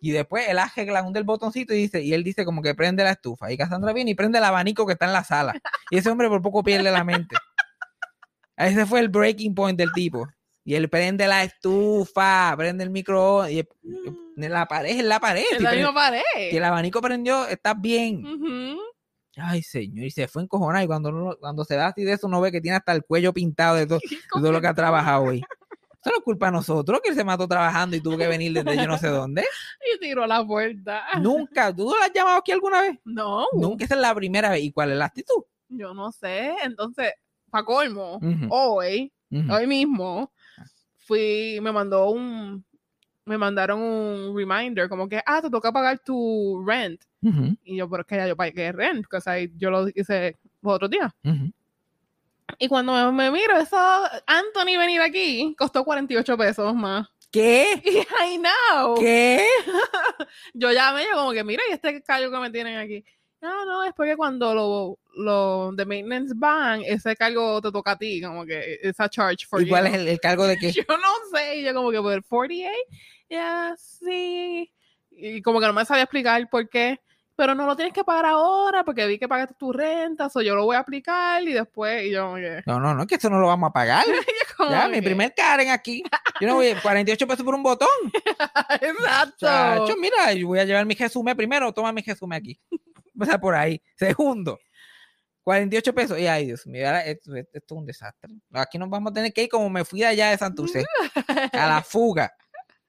[SPEAKER 1] Y después él arregla un del botoncito y dice, y él dice como que prende la estufa. Y Cassandra viene y prende el abanico que está en la sala. Y ese hombre por poco pierde la mente. Ese fue el breaking point del tipo. Y él prende la estufa, prende el microondas. Y en la pared, en la pared.
[SPEAKER 5] En la misma pared.
[SPEAKER 1] si el abanico prendió, está bien. Ay, señor, y se fue encojonado. Y cuando, uno- cuando se va así de eso, uno ve que tiene hasta el cuello pintado de todo, de todo lo que ha trabajado hoy. Eso no es culpa de nosotros, que él se mató trabajando y tuvo que venir desde yo no sé dónde.
[SPEAKER 5] Y tiró la puerta.
[SPEAKER 1] Nunca. ¿Tú no lo has llamado aquí alguna vez?
[SPEAKER 5] No.
[SPEAKER 1] Nunca. Esa es la primera vez. ¿Y cuál es la actitud?
[SPEAKER 5] Yo no sé. Entonces, para colmo, hoy, hoy mismo, fui, me mandó un, me mandaron un reminder, como que, ah, te toca pagar tu rent.
[SPEAKER 1] Ujú,
[SPEAKER 5] Y yo, pero es que ya yo pagué rent, porque yo lo hice los otros días.
[SPEAKER 1] ujú.
[SPEAKER 5] Y cuando me, me miro, eso, Anthony venir aquí, costó 48 pesos más.
[SPEAKER 1] ¿Qué?
[SPEAKER 5] Y I know.
[SPEAKER 1] ¿Qué?
[SPEAKER 5] Yo llamé, yo como que, mira, y este cargo que me tienen aquí. No, no, es porque cuando lo, lo de maintenance van, ese cargo te toca a ti, como que esa charge for
[SPEAKER 1] ¿Y cuál
[SPEAKER 5] you.
[SPEAKER 1] es el, el cargo de qué?
[SPEAKER 5] Yo no sé, y yo como que, por 48, ya, sí. Y como que no me sabía explicar por qué. Pero no lo tienes que pagar ahora porque vi que pagaste tu renta, o yo lo voy a aplicar y después, y yo como que...
[SPEAKER 1] No, no, no, es que eso no lo vamos a pagar. Ya, mi
[SPEAKER 5] que-
[SPEAKER 1] primer Karen aquí. Yo no voy 48 pesos por un botón.
[SPEAKER 5] Exacto.
[SPEAKER 1] Chacho, mira, yo voy a llevar mi resumen primero, toma mi resumen aquí. Sea, por ahí. Segundo, 48 pesos. Y ay, Dios mío, esto, es un desastre. Aquí nos vamos a tener que ir como me fui de allá de Santurce, a la fuga.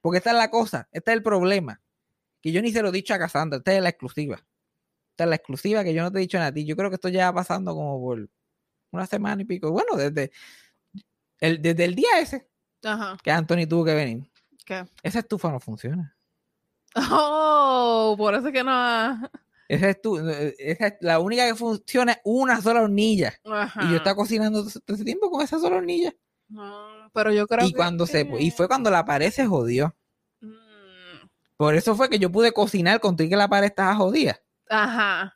[SPEAKER 1] Porque esta es la cosa, este es el problema. Que yo ni se lo he dicho a Cassandra, esta es la exclusiva. Esta es la exclusiva que yo no te he dicho a ti. Yo creo que esto ya va pasando como por una semana y pico. Bueno, desde el, desde el día ese
[SPEAKER 5] Ajá.
[SPEAKER 1] que Anthony tuvo que venir.
[SPEAKER 5] ¿Qué?
[SPEAKER 1] Esa estufa no funciona.
[SPEAKER 5] Oh, por eso es que no...
[SPEAKER 1] Esa es, tu- eh, esa es la única que funciona es una sola hornilla.
[SPEAKER 5] Ajá.
[SPEAKER 1] Y yo estaba cocinando todo ese tiempo con esa sola hornilla.
[SPEAKER 5] No, pero yo creo
[SPEAKER 1] Y
[SPEAKER 5] que-
[SPEAKER 1] cuando se y fue cuando la pared se jodió.
[SPEAKER 5] Mm,
[SPEAKER 1] Por eso fue que yo pude cocinar con que la pared estaba jodida.
[SPEAKER 5] Ajá.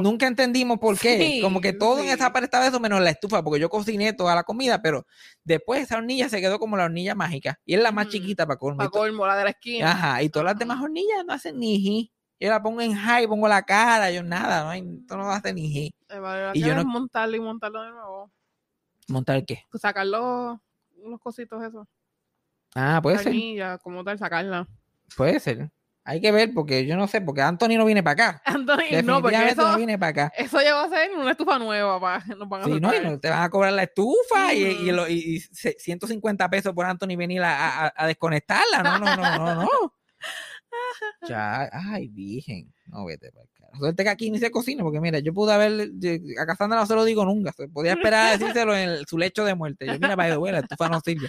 [SPEAKER 1] Nunca entendimos por qué.
[SPEAKER 5] Sí,
[SPEAKER 1] Como que todo en esa pared estaba eso menos la estufa, porque yo cociné toda la comida, pero después esa hornilla se quedó como la hornilla mágica. Y es la más
[SPEAKER 5] Ujú.
[SPEAKER 1] chiquita para colmo.
[SPEAKER 5] Para colmo, la de la esquina.
[SPEAKER 1] Ajá, y todas las demás hornillas no hacen ni. Yo la pongo en high, pongo la cara, yo nada, no, hay, esto no hace ni ji.
[SPEAKER 5] Eh, vale,
[SPEAKER 1] y yo no-
[SPEAKER 5] montarlo y montarlo de nuevo.
[SPEAKER 1] ¿Montar qué?
[SPEAKER 5] Pues sacar los, los cositos esos.
[SPEAKER 1] Ah, puede ser.
[SPEAKER 5] Carnilla, como tal, sacarla.
[SPEAKER 1] Puede ser. Hay que ver porque yo no sé, porque Anthony no viene para acá.
[SPEAKER 5] Anthony, no, porque
[SPEAKER 1] Definitivamente no,
[SPEAKER 5] eso,
[SPEAKER 1] viene para acá.
[SPEAKER 5] eso ya va a ser una estufa nueva, pa. Nos van a
[SPEAKER 1] Sí, no, y no te van a cobrar la estufa y, y
[SPEAKER 5] Ujú.
[SPEAKER 1] lo- y- y se- 150 pesos por Anthony venir a, a- a desconectarla. No, no, no, no, no. Ya, ay, virgen. No, vete para acá. Suerte que aquí ni se cocina, porque mira, yo pude haber, yo- a Cassandra no se lo digo nunca. Podía esperar a decírselo en su lecho de muerte. Yo, mira, by the way, la estufa no sirve.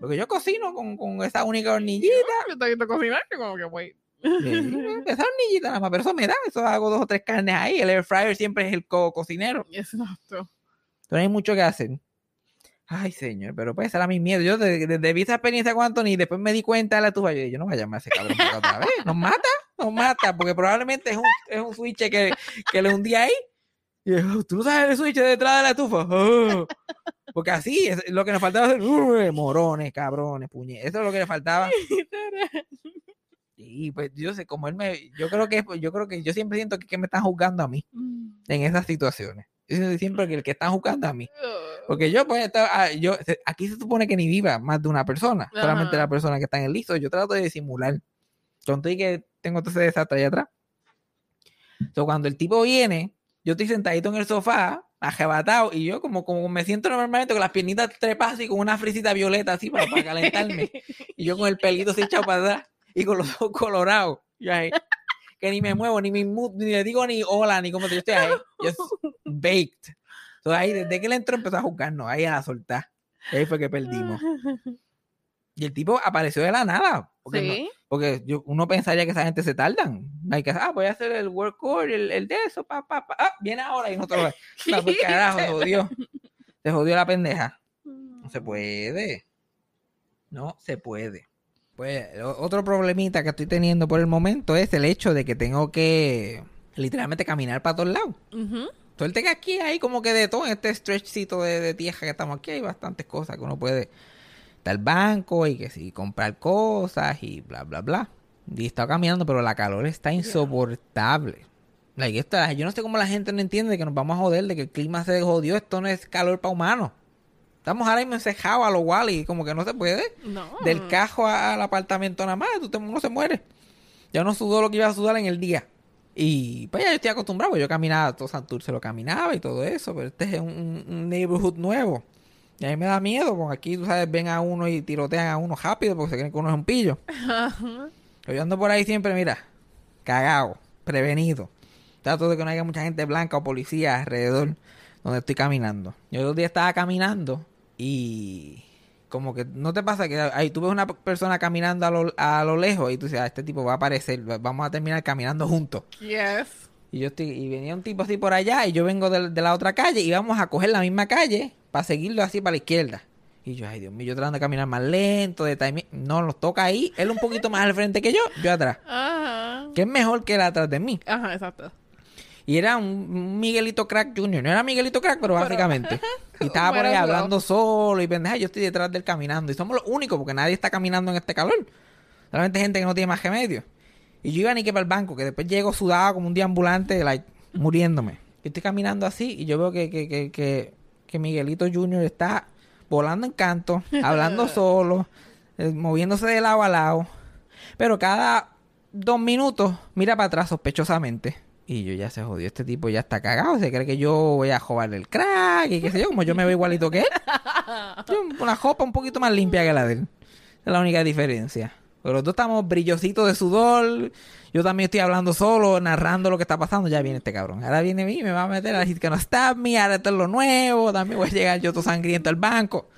[SPEAKER 1] Porque yo cocino con, con esa única hornillita.
[SPEAKER 5] Yo te visto cocinar, como que, wait.
[SPEAKER 1] Sí, esa hornillita nada más, pero eso me da. Eso hago dos o tres carnes ahí. El air fryer siempre es el co cocinero.
[SPEAKER 5] Exacto.
[SPEAKER 1] No hay mucho que hacer. Ay, señor, pero pues era mi miedo. Yo desde, desde vi esa experiencia con Anthony y después me di cuenta de la tuya. Yo, dije, yo no voy a llamar a ese cabrón otra vez. Nos mata, nos mata, porque probablemente es un, es un switch que, que le hundí ahí. Y yo, tú no sabes el switch detrás de la estufa. Oh. Porque así es lo que nos faltaba hacer. "Uh, morones, cabrones, puñe. Eso es lo que le faltaba. Y pues yo sé, como él me, yo creo que, yo creo que yo siempre siento que, que me están juzgando a mí
[SPEAKER 5] Mm.
[SPEAKER 1] en esas situaciones. Yo siento siempre que el que están juzgando a mí. Porque yo, pues, esta- ah, yo, aquí se supone que ni viva más de una persona, solamente
[SPEAKER 5] Ajá.
[SPEAKER 1] la persona que está en el listo. Yo trato de disimular. Con todo y que tengo todo ese desastre allá atrás. So, cuando el tipo viene, yo estoy sentadito en el sofá, ajebatado, y yo como, como me siento normalmente con las piernitas trepadas y con una frisita violeta así para, para calentarme. y yo con el pelito así echado para atrás y con los ojos colorados. Yo ahí, que ni me muevo, ni, me ni le digo ni hola, ni como yo estoy ahí. Yo baked. Entonces ahí, desde que él entró, empezó a jugarnos, ahí a la soltar. Y ahí fue que perdimos. Y el tipo apareció de la nada. Porque, no- porque yo, uno pensaría que esa gente se tardan. Hay que, ah, voy a hacer el work core, el, el de eso, pa, pa, pa. Ah, viene ahora y nosotros. Ah, pues, carajo, se jodió. Se jodió la pendeja. No se puede. No se puede. Pues otro problemita que estoy teniendo por el momento es el hecho de que tengo que literalmente caminar para todos lados.
[SPEAKER 5] Ujú.
[SPEAKER 1] Suerte que aquí hay como que de todo en este stretchcito de, de tierra que estamos aquí. Hay bastantes cosas que uno puede estar al banco y que sí, comprar cosas y bla, bla, bla. Y he estado caminando, pero la calor está insoportable. Like, esta- yo no sé cómo la gente no entiende que nos vamos a joder, de que el clima se jodió. Esto no es calor para humanos. Estamos ahora mismo encejados a los Wally, como que no se puede.
[SPEAKER 5] No.
[SPEAKER 1] Del cajo al apartamento nada más, tú te- uno se muere. Ya no sudó lo que iba a sudar en el día. Y pues ya yo estoy acostumbrado, pues yo caminaba, todo Santurce lo caminaba y todo eso, pero este es un, neighborhood nuevo. Y a mí me da miedo, porque aquí, tú sabes, ven a uno y tirotean a uno rápido porque se creen que uno es un pillo. Yo ando por ahí siempre, mira, cagado, prevenido. Trato de que no haya mucha gente blanca o policía alrededor donde estoy caminando. Yo otro día estaba caminando y como que no te pasa que ahí tú ves una persona caminando a lo, a lo lejos y tú dices, ah, este tipo va a aparecer, va- vamos a terminar caminando juntos.
[SPEAKER 5] Yes.
[SPEAKER 1] Y yo estoy, y venía un tipo así por allá y yo vengo de, de la otra calle y vamos a coger la misma calle para seguirlo así para la izquierda. Y yo, ay Dios mío, yo tratando de caminar más lento, de timing. No, nos toca ahí. Él un poquito más al frente que yo, yo atrás.
[SPEAKER 5] Ajá.
[SPEAKER 1] Que es mejor que él atrás de mí.
[SPEAKER 5] Ajá, exacto.
[SPEAKER 1] Y era un Miguelito Crack Jr. No era Miguelito Crack, pero básicamente. Y estaba por ahí hablando solo y pendeja. Yo estoy detrás de él caminando. Y somos los únicos porque nadie está caminando en este calor. Solamente gente que no tiene más remedio. Y yo iba ni que para el banco, que después llego sudado como un deambulante, like, muriéndome. Y estoy caminando así y yo veo que, que, que, que, que Miguelito Jr. está volando en canto, hablando solo, eh, moviéndose de lado a lado. Pero cada dos minutos mira para atrás sospechosamente. Y yo ya se jodió, este tipo ya está cagado, se cree que yo voy a jobarle el crack y qué sé yo, como yo me veo igualito que él. Yo, una jopa un poquito más limpia que la de él. Es la única diferencia. Pero los dos estamos brillositos de sudor. Yo también estoy hablando solo, narrando lo que está pasando. Ya viene este cabrón. Ahora viene a mí, me va a meter a decir que no está me, ahora esto es lo nuevo. También voy a llegar yo todo sangriento al banco.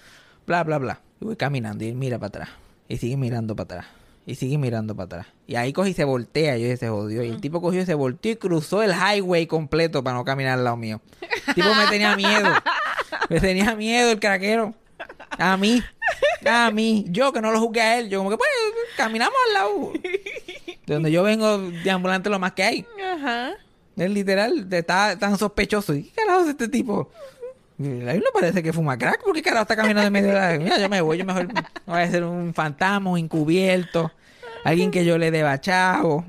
[SPEAKER 1] Bla, bla, bla. Y voy caminando y él mira para atrás. Y sigue mirando para atrás. Y sigue mirando para atrás. Y ahí coge y se voltea. Y yo dije, se jodió. Y el tipo cogió y se volteó y cruzó el highway completo para no caminar al lado mío. El tipo me tenía miedo. Me tenía miedo el craquero. A mí. A mí. Yo que no lo juzgué a él. Yo como que pues caminamos al lado. De donde yo vengo de ambulante lo más que hay.
[SPEAKER 5] Ajá.
[SPEAKER 1] Es literal. Está tan sospechoso. ¿Y qué carajo es este tipo? A mí no parece que fuma crack. ¿Por qué carajo está caminando en medio de la... Mira, yo me voy. Yo mejor voy a ser un fantasma, un encubierto. Alguien que yo le deba chavo.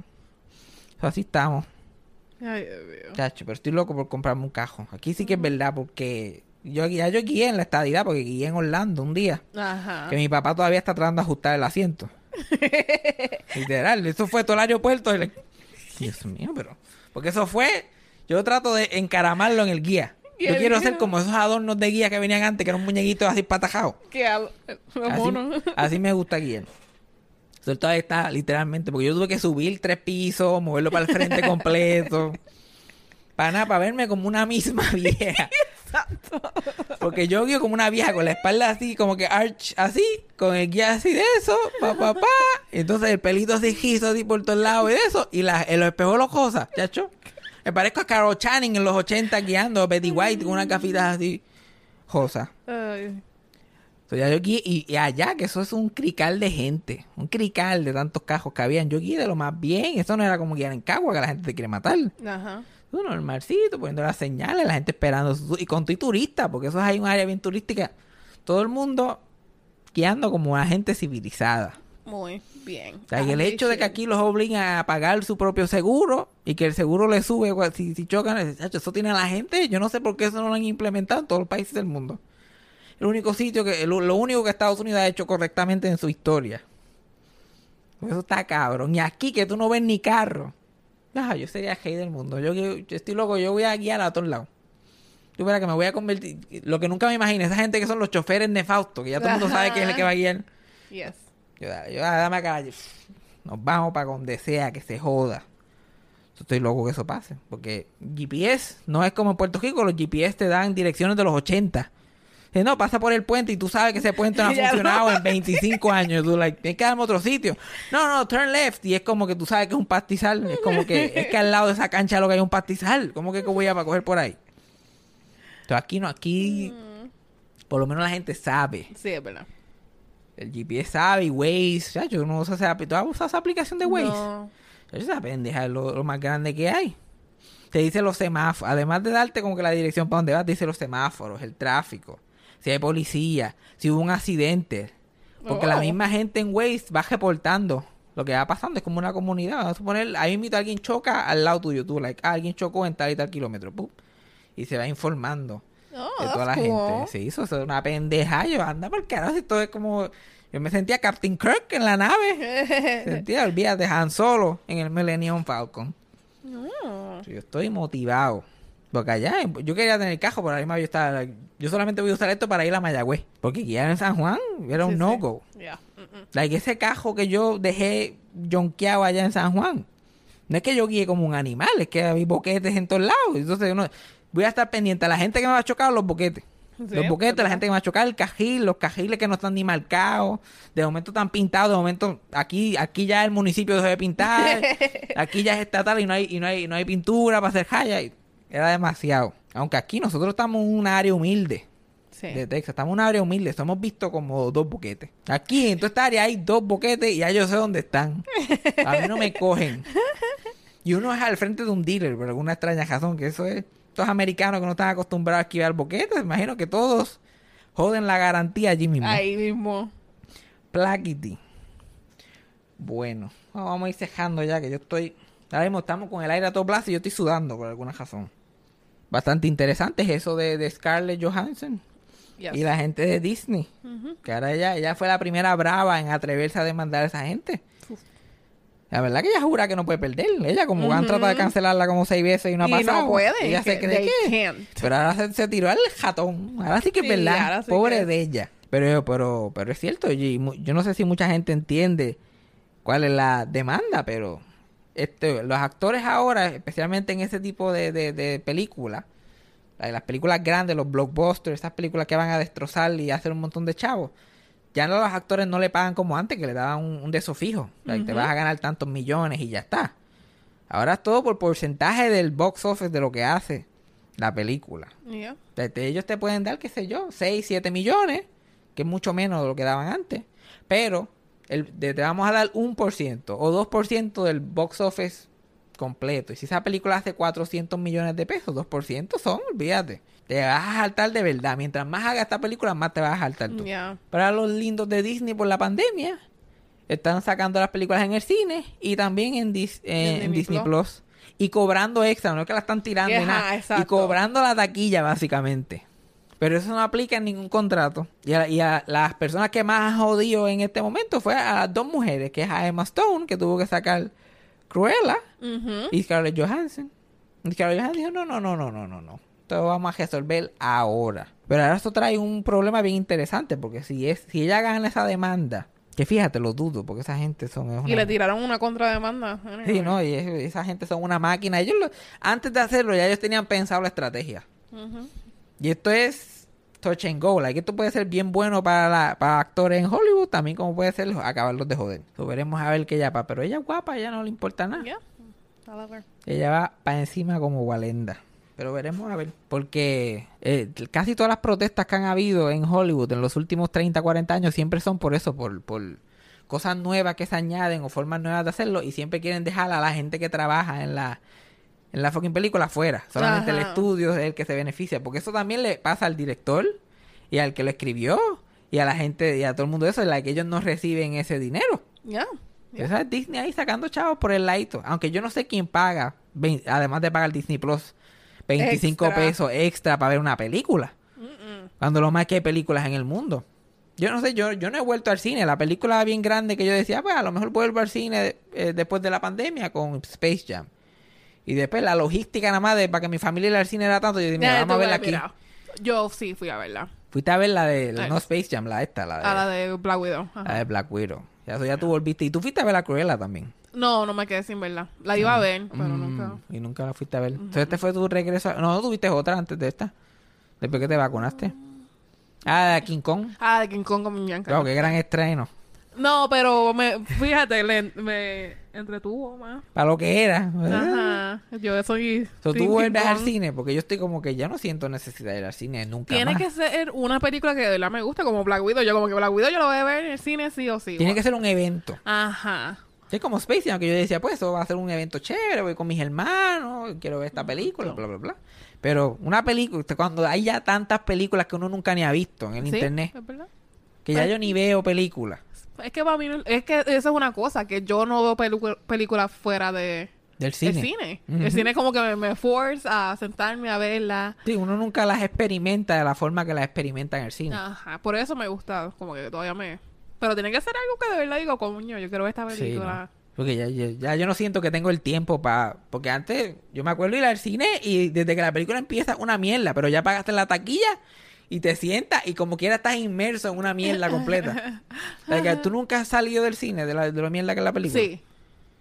[SPEAKER 1] Así estamos.
[SPEAKER 5] Ay, Dios mío.
[SPEAKER 1] Chacho, pero estoy loco por comprarme un cajo. Aquí sí que es verdad, porque yo ya yo guié en la estadidad, porque guié en Orlando un día.
[SPEAKER 5] Ajá.
[SPEAKER 1] Que mi papá todavía está tratando de ajustar el asiento. Literal, eso fue todo el aeropuerto. le- Dios mío, pero. Porque eso fue. Yo trato de encaramarlo en el guía. Yo quiero
[SPEAKER 5] guía-
[SPEAKER 1] ser como esos adornos de guía que venían antes, que eran muñequitos así patajados.
[SPEAKER 5] Que al-
[SPEAKER 1] Así, así me gusta guiar. Eso todavía está literalmente, porque yo tuve que subir tres pisos, moverlo para el frente completo. Para nada, para verme como una misma vieja. Porque yo guío como una vieja con la espalda así, como que arch así, con el guía así de eso, pa, pa, pa. Entonces el pelito así gizo así por todos lados y de eso. Y la, los espejuelos cosas, chacho. Me parezco a Carol Channing en los 80 guiando, Betty White con unas gafitas así, josa.
[SPEAKER 5] Ay.
[SPEAKER 1] Entonces ya yo guié, y, y allá, que eso es un crical de gente, un crical de tantos cajos que habían. Yo guié de lo más bien, eso no era como guiar en Cagua, que la gente te quiere matar.
[SPEAKER 5] Ajá.
[SPEAKER 1] Tú normalcito, poniendo las señales, la gente esperando. Y con tu turista, porque eso es ahí un área bien turística. Todo el mundo guiando como una gente civilizada.
[SPEAKER 5] Muy bien.
[SPEAKER 1] O sea, y el
[SPEAKER 5] Así
[SPEAKER 1] hecho de que aquí los obligan a pagar su propio seguro y que el seguro le sube si, si chocan, eso tiene a la gente. Yo no sé por qué eso no lo han implementado en todos los países del mundo. el único sitio que, lo, lo único que Estados Unidos ha hecho correctamente en su historia. Eso está cabrón. Y aquí que tú no ves ni carro. Ah, yo sería el rey del mundo. Yo, yo, yo estoy loco, yo voy a guiar a todos lados. Tú verás que me voy a convertir. Lo que nunca me imaginé, esa gente que son los choferes nefastos, que ya todo el mundo sabe que es el que va a guiar.
[SPEAKER 5] Yes.
[SPEAKER 1] Yo, yo ah, dame acá. Nos vamos para donde sea, que se joda. Yo estoy loco que eso pase. Porque GPS no es como en Puerto Rico, los GPS te dan direcciones de los 80. Dice, no, pasa por el puente y tú sabes que ese puente no ha funcionado en 25 años. Tú, like, tienes que darme otro sitio. No, no, turn left. Y es como que tú sabes que es un pastizal. Es como que es que al lado de esa cancha lo que hay un pastizal. ¿Cómo que voy a para coger por ahí? Entonces aquí no, aquí por lo menos la gente sabe.
[SPEAKER 5] Sí, es verdad.
[SPEAKER 1] El GPS sabe y Waze. Ya, yo no uso esa, ¿tú has usado esa aplicación de Waze?
[SPEAKER 5] No.
[SPEAKER 1] Esa pendeja es lo, lo más grande que hay. Te dice los semáforos. Además de darte como que la dirección para donde vas, te dice los semáforos, el tráfico. Si hay policía, si hubo un accidente. Porque la
[SPEAKER 5] Oh.
[SPEAKER 1] misma gente en Waze va reportando lo que va pasando. Es como una comunidad. Vamos a suponer, ahí mismo alguien choca al lado tuyo. Tú, like, ah, alguien chocó en tal y tal kilómetro. pum, y se va informando
[SPEAKER 5] Oh,
[SPEAKER 1] de toda la
[SPEAKER 5] cool.
[SPEAKER 1] gente. Sí, eso es una pendeja. Yo, anda por carajo. Si todo es como... Yo me sentía Captain Kirk en la nave. Sentía, olvídate, Han Solo en el Millennium Falcon.
[SPEAKER 5] No.
[SPEAKER 1] Yo estoy motivado. Porque allá, yo quería tener cajo, pero además yo estaba, yo solamente voy a usar esto para ir a Mayagüez. Porque aquí en San Juan era un
[SPEAKER 5] Sí, sí.
[SPEAKER 1] no-go.
[SPEAKER 5] Yeah. Mm-mm.
[SPEAKER 1] Like, ese cajo que yo dejé jonqueado allá en San Juan. No es que yo guíe como un animal, es que hay boquetes en todos lados. Entonces uno, voy a estar pendiente a la gente que me va a chocar los boquetes.
[SPEAKER 5] Sí,
[SPEAKER 1] los boquetes, la gente que me va a chocar, el cajil, los cajiles que no están ni marcados. De momento están pintados, de momento aquí aquí ya el municipio dejó de pintar. aquí ya es estatal y no hay y no hay, no hay pintura para hacer jaya. y Era demasiado. Aunque aquí nosotros estamos en un área humilde
[SPEAKER 5] Sí.
[SPEAKER 1] de Texas. Estamos en un área humilde. Somos visto como dos boquetes. Aquí, en toda esta área, hay dos boquetes y ya yo sé dónde están. A mí no me cogen. Y uno es al frente de un dealer, por alguna extraña razón, que eso es... Estos americanos que no están acostumbrados a esquivar boquetes, imagino que todos joden la garantía allí mismo.
[SPEAKER 5] Ahí mismo.
[SPEAKER 1] Plaquiti. Bueno, vamos a ir cejando ya, que yo estoy... Ahora mismo estamos con el aire a todo plazo y yo estoy sudando por alguna razón. Bastante interesante es eso de, de Scarlett Johansson.
[SPEAKER 5] Yes.
[SPEAKER 1] Y la gente de Disney. Que ahora ella, ella fue la primera brava en atreverse a demandar a esa gente. La verdad que ella jura que no puede perder. Ella como han tratado de cancelarla como seis veces y no ha
[SPEAKER 5] Y
[SPEAKER 1] pasado.
[SPEAKER 5] no puede,
[SPEAKER 1] Ella se cree que...
[SPEAKER 5] can't.
[SPEAKER 1] Pero ahora se, se tiró al jatón. Ahora sí que es
[SPEAKER 5] Sí,
[SPEAKER 1] verdad.
[SPEAKER 5] sí
[SPEAKER 1] Pobre
[SPEAKER 5] que-
[SPEAKER 1] de ella. Pero, pero, pero es cierto. y mu- yo no sé si mucha gente entiende cuál es la demanda, pero este, los actores ahora, especialmente en ese tipo de, de, de películas, las películas grandes, los blockbusters, esas películas que van a destrozar y hacer un montón de chavos, ya no los actores no le pagan como antes, que le daban un, un de esos fijo. Like, Te vas a ganar tantos millones y ya está. Ahora es todo por porcentaje del box office de lo que hace la película.
[SPEAKER 5] Yeah.
[SPEAKER 1] Te- ellos te pueden dar, qué sé yo, 6, 7 millones, que es mucho menos de lo que daban antes. Pero el, te vamos a dar un por ciento o 2% del box office completo. Y si esa película hace 400 millones de pesos, 2% son, olvídate. Te vas a saltar de verdad. Mientras más haga esta película, más te vas a saltar tú.
[SPEAKER 5] Yeah.
[SPEAKER 1] Para los lindos de Disney por la pandemia, están sacando las películas en el cine y también en, Dis-
[SPEAKER 5] Disney
[SPEAKER 1] en Disney
[SPEAKER 5] Plus.
[SPEAKER 1] Plus. Y cobrando extra, no es que la están tirando
[SPEAKER 5] Ajá,
[SPEAKER 1] y nada. Y
[SPEAKER 5] exacto.
[SPEAKER 1] cobrando la taquilla, básicamente. Pero eso no aplica en ningún contrato. Y a, y a las personas que más han jodido en este momento fue a las dos mujeres, que es a Emma Stone, que tuvo que sacar Cruella, y Scarlett Johansson. Y Scarlett Johansson dijo, no, no, no, no, no, no, no. Esto vamos a resolver ahora. Pero ahora esto trae un problema bien interesante, porque si es si ella gana esa demanda, que fíjate, lo dudo, porque esa gente son... es
[SPEAKER 5] Y
[SPEAKER 1] una-
[SPEAKER 5] le tiraron una contrademanda.
[SPEAKER 1] Sí, no, y es- esa gente son una máquina. Ellos lo- antes de hacerlo ya ellos tenían pensado la estrategia. Y esto es touch and go. Like, esto puede ser bien bueno para, la- para actores en Hollywood, también como puede ser acabarlos de joder. So, veremos a ver qué ella va. Pero ella es guapa, ella no le importa nada.
[SPEAKER 5] Yeah. I love her.
[SPEAKER 1] Ella va para encima como Walenda. Pero veremos a ver. Porque eh, casi todas las protestas que han habido en Hollywood en los últimos 30, 40 años siempre son por eso, por, por cosas nuevas que se añaden o formas nuevas de hacerlo. Y siempre quieren dejar a la gente que trabaja en la, en la fucking película afuera. Solamente el estudio es el que se beneficia. Porque eso también le pasa al director y al que lo escribió y a la gente y a todo el mundo eso, en la que ellos no reciben ese dinero.
[SPEAKER 5] Yeah.
[SPEAKER 1] Esa es Disney ahí sacando chavos por el ladito. Aunque yo no sé quién paga, además de pagar Disney Plus, 25
[SPEAKER 5] Extra.
[SPEAKER 1] pesos extra para ver una película. Cuando lo más que hay películas en el mundo. Yo no sé, yo, yo no he vuelto al cine. La película bien grande que yo decía, pues a lo mejor vuelvo al cine eh, después de la pandemia con Space Jam. Y después la logística nada más de para que mi familia iba al cine era tanto. Yo dije, mira, vamos a verla aquí.
[SPEAKER 5] Yo sí fui a verla.
[SPEAKER 1] Fuiste a ver la de, la-
[SPEAKER 5] Ay.
[SPEAKER 1] no Space Jam, la esta, la de,
[SPEAKER 5] A la de Black Widow. Ajá.
[SPEAKER 1] la de Black Widow. Ya, eso ya tú volviste. Y tú fuiste a ver la Cruella también.
[SPEAKER 5] No, no me quedé sin verla. La iba a ver, pero
[SPEAKER 1] Mm,
[SPEAKER 5] nunca.
[SPEAKER 1] Y nunca la fuiste a ver. Entonces este fue tu regreso. a- No, tuviste otra antes de esta. Después que te vacunaste. Ah, de King Kong.
[SPEAKER 5] Ah, de King Kong con mi Bianca.
[SPEAKER 1] Claro, qué gran estreno.
[SPEAKER 5] No, pero me, fíjate, le- me entretuvo más.
[SPEAKER 1] Para lo que era.
[SPEAKER 5] Ajá. Yo soy.
[SPEAKER 1] So, tú vuelves al cine porque yo estoy como que ya no siento necesidad de ir al cine nunca
[SPEAKER 5] Tiene
[SPEAKER 1] más.
[SPEAKER 5] que ser una película que de verdad me gusta, como Black Widow. Yo, como que Black Widow, yo lo voy a ver en el cine sí o sí.
[SPEAKER 1] Tiene que ser un evento.
[SPEAKER 5] Ajá.
[SPEAKER 1] Es como Space Jam, que yo decía, pues eso va a ser un evento chévere, voy con mis hermanos, quiero ver esta película, bla, bla, bla. Pero una película, cuando hay ya tantas películas que uno nunca ni ha visto en el
[SPEAKER 5] ¿Sí?
[SPEAKER 1] internet,
[SPEAKER 5] ¿Es verdad?
[SPEAKER 1] que ya yo ni veo películas
[SPEAKER 5] Es que para mí, es que eso es una cosa, que yo no veo películas fuera de
[SPEAKER 1] del
[SPEAKER 5] el
[SPEAKER 1] cine.
[SPEAKER 5] cine.
[SPEAKER 1] Ujú.
[SPEAKER 5] El cine como que me, me force a sentarme a verla.
[SPEAKER 1] Sí, uno nunca las experimenta de la forma que las experimenta en el cine.
[SPEAKER 5] Ajá, por eso me gusta, como que todavía me... Pero tiene que ser algo que de verdad digo, coño, yo quiero ver esta
[SPEAKER 1] Sí,
[SPEAKER 5] película.
[SPEAKER 1] ¿no? Porque ya, ya, ya yo no siento que tengo el tiempo para... Porque antes yo me acuerdo ir al cine y desde que la película empieza una mierda, pero ya pagaste la taquilla y te sientas y como quiera estás inmerso en una mierda completa. O sea, que tú nunca has salido del cine de la, de la mierda que es la película.
[SPEAKER 5] Sí,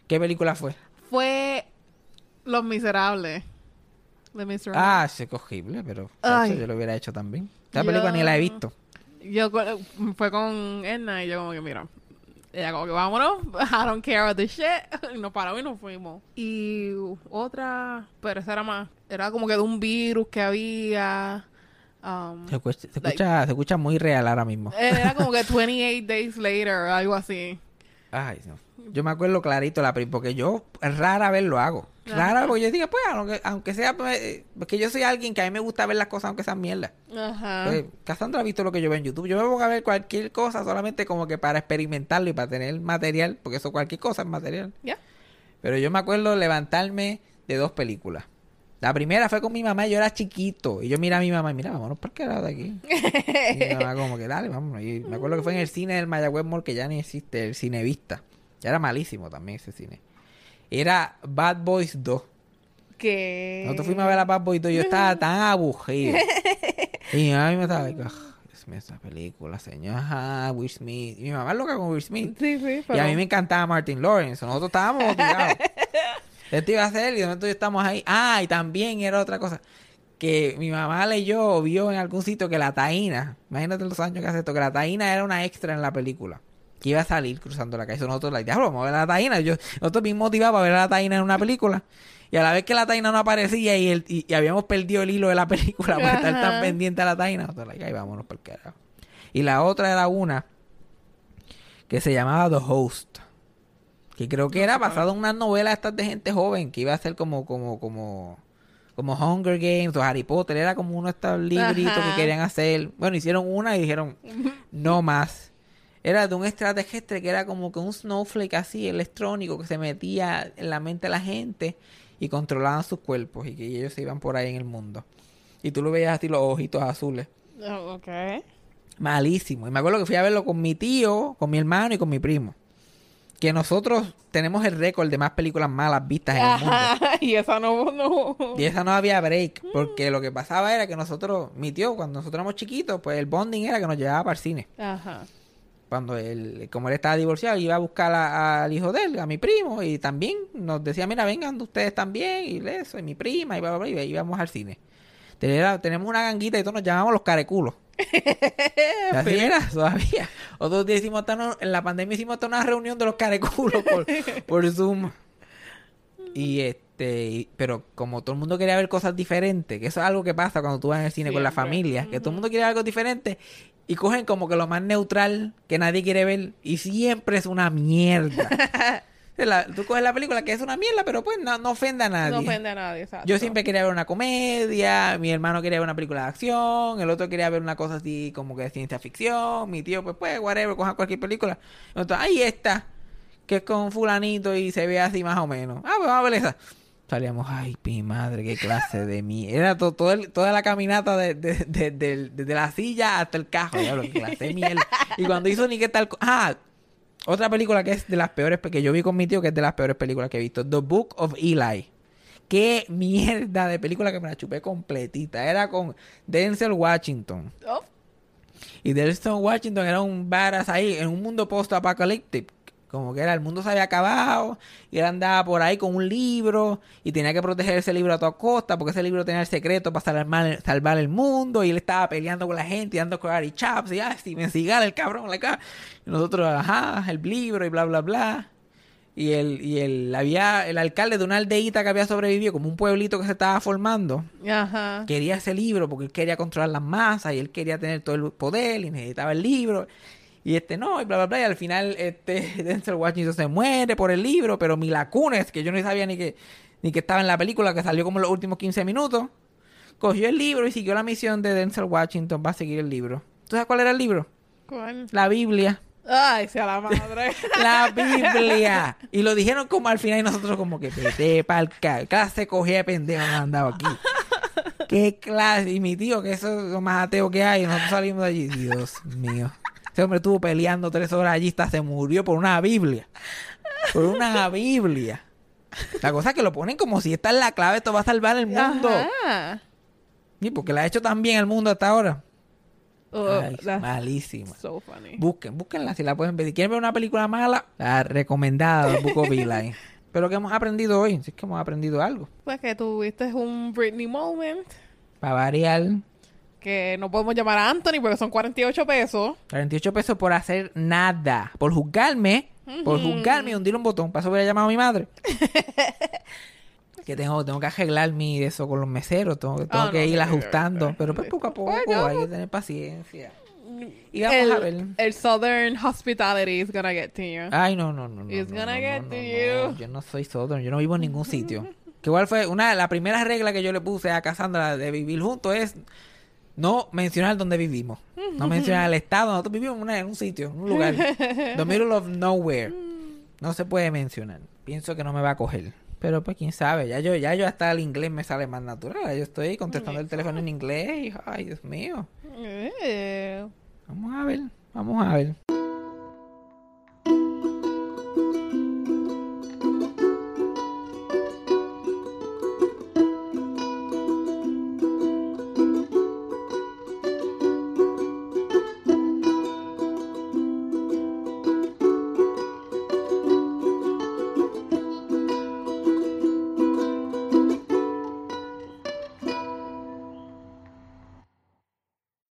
[SPEAKER 1] ¿Qué película fue?
[SPEAKER 5] fue Los Miserables. Mr.
[SPEAKER 1] Ah, es cogible, pero eso yo lo hubiera hecho también. Esta
[SPEAKER 5] Yo-
[SPEAKER 1] película ni la he visto.
[SPEAKER 5] Yo fue con Edna y yo como que, mira, ella como que vámonos, I don't care about this shit. Y nos paramos y nos fuimos. Y otra, pero esa era más, era como que de un virus que había. Um,
[SPEAKER 1] Se escucha, se escucha, se escucha muy real ahora mismo.
[SPEAKER 5] era como que 28 days later, algo así.
[SPEAKER 1] Ay, no. Yo me acuerdo clarito la porque yo rara vez lo hago. Rara porque yo digo, pues, aunque, aunque sea, pues, eh, porque yo soy alguien que a mí me gusta ver las cosas aunque sean mierda.
[SPEAKER 5] Ajá.
[SPEAKER 1] Pues, Cassandra ha visto lo que yo veo en YouTube. Yo me pongo a ver cualquier cosa solamente como que para experimentarlo y para tener material, porque eso cualquier cosa es material.
[SPEAKER 5] Ya.
[SPEAKER 1] Pero yo me acuerdo levantarme de dos películas. La primera fue con mi mamá, yo era chiquito. Y yo miraba a mi mamá y mira, vámonos para el carajo de aquí. y mi mamá como que, dale, vámonos. Y me acuerdo que fue en el cine del Mayagüez Mall, que ya ni existe, el Cinevista. Ya era malísimo también ese cine. Era Bad Boys 2.
[SPEAKER 5] Que...
[SPEAKER 1] Nosotros fuimos a ver a Bad Boys 2 y yo estaba tan aburrido. y mi mamá me estaba like, "Ah, Dios mío, esa película, señor. Ajá, Will Smith. Y mi mamá es loca con Will Smith.
[SPEAKER 5] Sí, sí,
[SPEAKER 1] Y
[SPEAKER 5] pero...
[SPEAKER 1] a mí me encantaba Martin Lawrence. Nosotros estábamos motivados. Esto iba a ser y de momento estamos ahí. Ah, y también era otra cosa. Que mi mamá leyó o vio en algún sitio que la taína, imagínate los años que hace esto, que la taína era una extra en la película. Que iba a salir cruzando la calle. So, nosotros, like, diablo, vamos a ver a la taína. Yo, nosotros bien motivados para ver a la taína en una película. Y a la vez que la taína no aparecía y, el, y, y habíamos perdido el hilo de la película por estar tan pendiente a la taína, nosotros, like, ay, vámonos por el carajo. Y la otra era una que se llamaba The Host. Que creo que era basado en una novela estas de gente joven, que iba a ser como, como, como, como Hunger Games o Harry Potter. Era como uno de estos libritos
[SPEAKER 5] Ajá.
[SPEAKER 1] que querían hacer. Bueno, hicieron una y dijeron, no más. Era de un extraterrestre que era como que un snowflake así electrónico que se metía en la mente de la gente y controlaban sus cuerpos y que ellos se iban por ahí en el mundo. Y tú lo veías así los ojitos azules.
[SPEAKER 5] Oh, ok.
[SPEAKER 1] Malísimo. Y me acuerdo que fui a verlo con mi tío, con mi hermano y con mi primo. Que nosotros tenemos el récord de más películas malas vistas en el mundo.
[SPEAKER 5] Ajá, y esa no, no.
[SPEAKER 1] Y esa no había break. Porque lo que pasaba era que nosotros, mi tío, cuando nosotros éramos chiquitos, pues el bonding era que nos llevaba para el cine.
[SPEAKER 5] Ajá.
[SPEAKER 1] Cuando él, como él estaba divorciado, iba a buscar a- al hijo de él, a mi primo, y también nos decía, mira, vengan ustedes también, y eso, y mi prima, y bla, bla, bla, y íbamos al cine. Tenía- tenemos una ganguita y todos nos llamamos los careculos. Así era, todavía. Otros días hicimos hasta una- en la pandemia hicimos hasta una reunión de los careculos por, por Zoom. Y este, y- pero como todo el mundo quería ver cosas diferentes, que eso es algo que pasa cuando tú vas al cine con la familia, que todo el mundo quiere ver algo diferente y cogen como que lo más neutral que nadie quiere ver y siempre es una mierda. La- tú coges la película que es una mierda, pero pues no, no ofende a nadie.
[SPEAKER 5] No ofende a nadie, exacto.
[SPEAKER 1] Yo siempre quería ver una comedia, mi hermano quería ver una película de acción, el otro quería ver una cosa así como que de ciencia ficción, mi tío pues pues whatever, coja cualquier película. Entonces, ahí está, que es con fulanito y se ve así más o menos. Ah, pues vamos a ver esa. salíamos, ay, mi madre, qué clase de mí. Era to- todo el- toda la caminata de, de- de- desde la silla hasta el cajo, diablo, qué clase de mierda. Y cuando hizo ni qué tal... Ah, otra película que es de las peores, pe- que yo vi con mi tío, que es de las peores películas que he visto. The Book of Eli. Qué mierda de película que me la chupé completita. Era con Denzel Washington.
[SPEAKER 5] Oh,
[SPEAKER 1] Y Denzel Washington era un badass ahí en un mundo post-apocalíptico. Como que era, el mundo se había acabado y él andaba por ahí con un libro y tenía que proteger ese libro a toda costa porque ese libro tenía el secreto para salvar, salvar el mundo y él estaba peleando con la gente y dando karate chops y ah, Steven Seagal, el cabrón, la ca- y nosotros, ajá, el libro y bla, bla, bla. Y el, y el, había el alcalde de una aldeíta que había sobrevivido, como un pueblito que se estaba formando,
[SPEAKER 5] Ajá.
[SPEAKER 1] quería ese libro porque él quería controlar las masas y él quería tener todo el poder y necesitaba el libro. Y este no, y bla, bla, bla. Y al final este Denzel Washington se muere por el libro, pero Mila Kunis, que yo no sabía ni que, ni que estaba en la película, que salió como en los últimos 15 minutos, cogió el libro y siguió la misión de Denzel Washington para seguir el libro. ¿Tú sabes cuál era el libro?
[SPEAKER 5] ¿Cuál?
[SPEAKER 1] La Biblia.
[SPEAKER 5] Ay, sea la madre.
[SPEAKER 1] La Biblia. Y lo dijeron como al final y nosotros como que vete pa'l clase cogía de pendejo que andaba aquí. Qué clase. Y mi tío, que eso es lo más ateo que hay, nosotros salimos de allí. Dios mío. Ese hombre estuvo peleando tres horas allí hasta se murió por una Biblia. Por una Biblia. La cosa es que lo ponen como si esta es la clave, esto va a salvar el mundo.
[SPEAKER 5] Ajá.
[SPEAKER 1] Y porque la ha hecho tan bien el mundo hasta ahora.
[SPEAKER 5] Oh,
[SPEAKER 1] Ay, malísima.
[SPEAKER 5] so funny.
[SPEAKER 1] Busquen, búsquenla si la pueden ver. Si quieren ver una película mala, la recomendada de Book of. Pero que hemos aprendido hoy, si es que hemos aprendido algo.
[SPEAKER 5] Pues que tuviste un Britney moment
[SPEAKER 1] Para variar,
[SPEAKER 5] que no podemos llamar a Anthony porque son 48 pesos.
[SPEAKER 1] 48 pesos por hacer nada. Por juzgarme, por juzgarme y hundir un botón. Para eso hubiera llamado a mi madre. que tengo, tengo que arreglar mi eso con los meseros. Tengo, tengo
[SPEAKER 5] Ah,
[SPEAKER 1] que
[SPEAKER 5] no,
[SPEAKER 1] ir ajustando. Pero pues poco a poco
[SPEAKER 5] Bueno.
[SPEAKER 1] hay que tener paciencia. Y vamos
[SPEAKER 5] el,
[SPEAKER 1] a ver.
[SPEAKER 5] el Southern Hospitality is gonna get to you.
[SPEAKER 1] Ay, no, no, no. no,
[SPEAKER 5] It's
[SPEAKER 1] no,
[SPEAKER 5] gonna
[SPEAKER 1] no,
[SPEAKER 5] get
[SPEAKER 1] no,
[SPEAKER 5] to you.
[SPEAKER 1] Yo no soy southern, yo no vivo en ningún sitio. Que igual fue una la primera regla que yo le puse a Cassandra de vivir juntos es no mencionar dónde vivimos. No mencionar el estado. Nosotros vivimos en, una- en un sitio, en un lugar. The middle of nowhere. No se puede mencionar. Pienso que no me va a coger. Pero pues quién sabe. Ya yo, ya yo hasta el inglés me sale más natural. Yo estoy contestando el teléfono en inglés y ay Dios mío.
[SPEAKER 5] Eh.
[SPEAKER 1] Vamos a ver. Vamos a ver.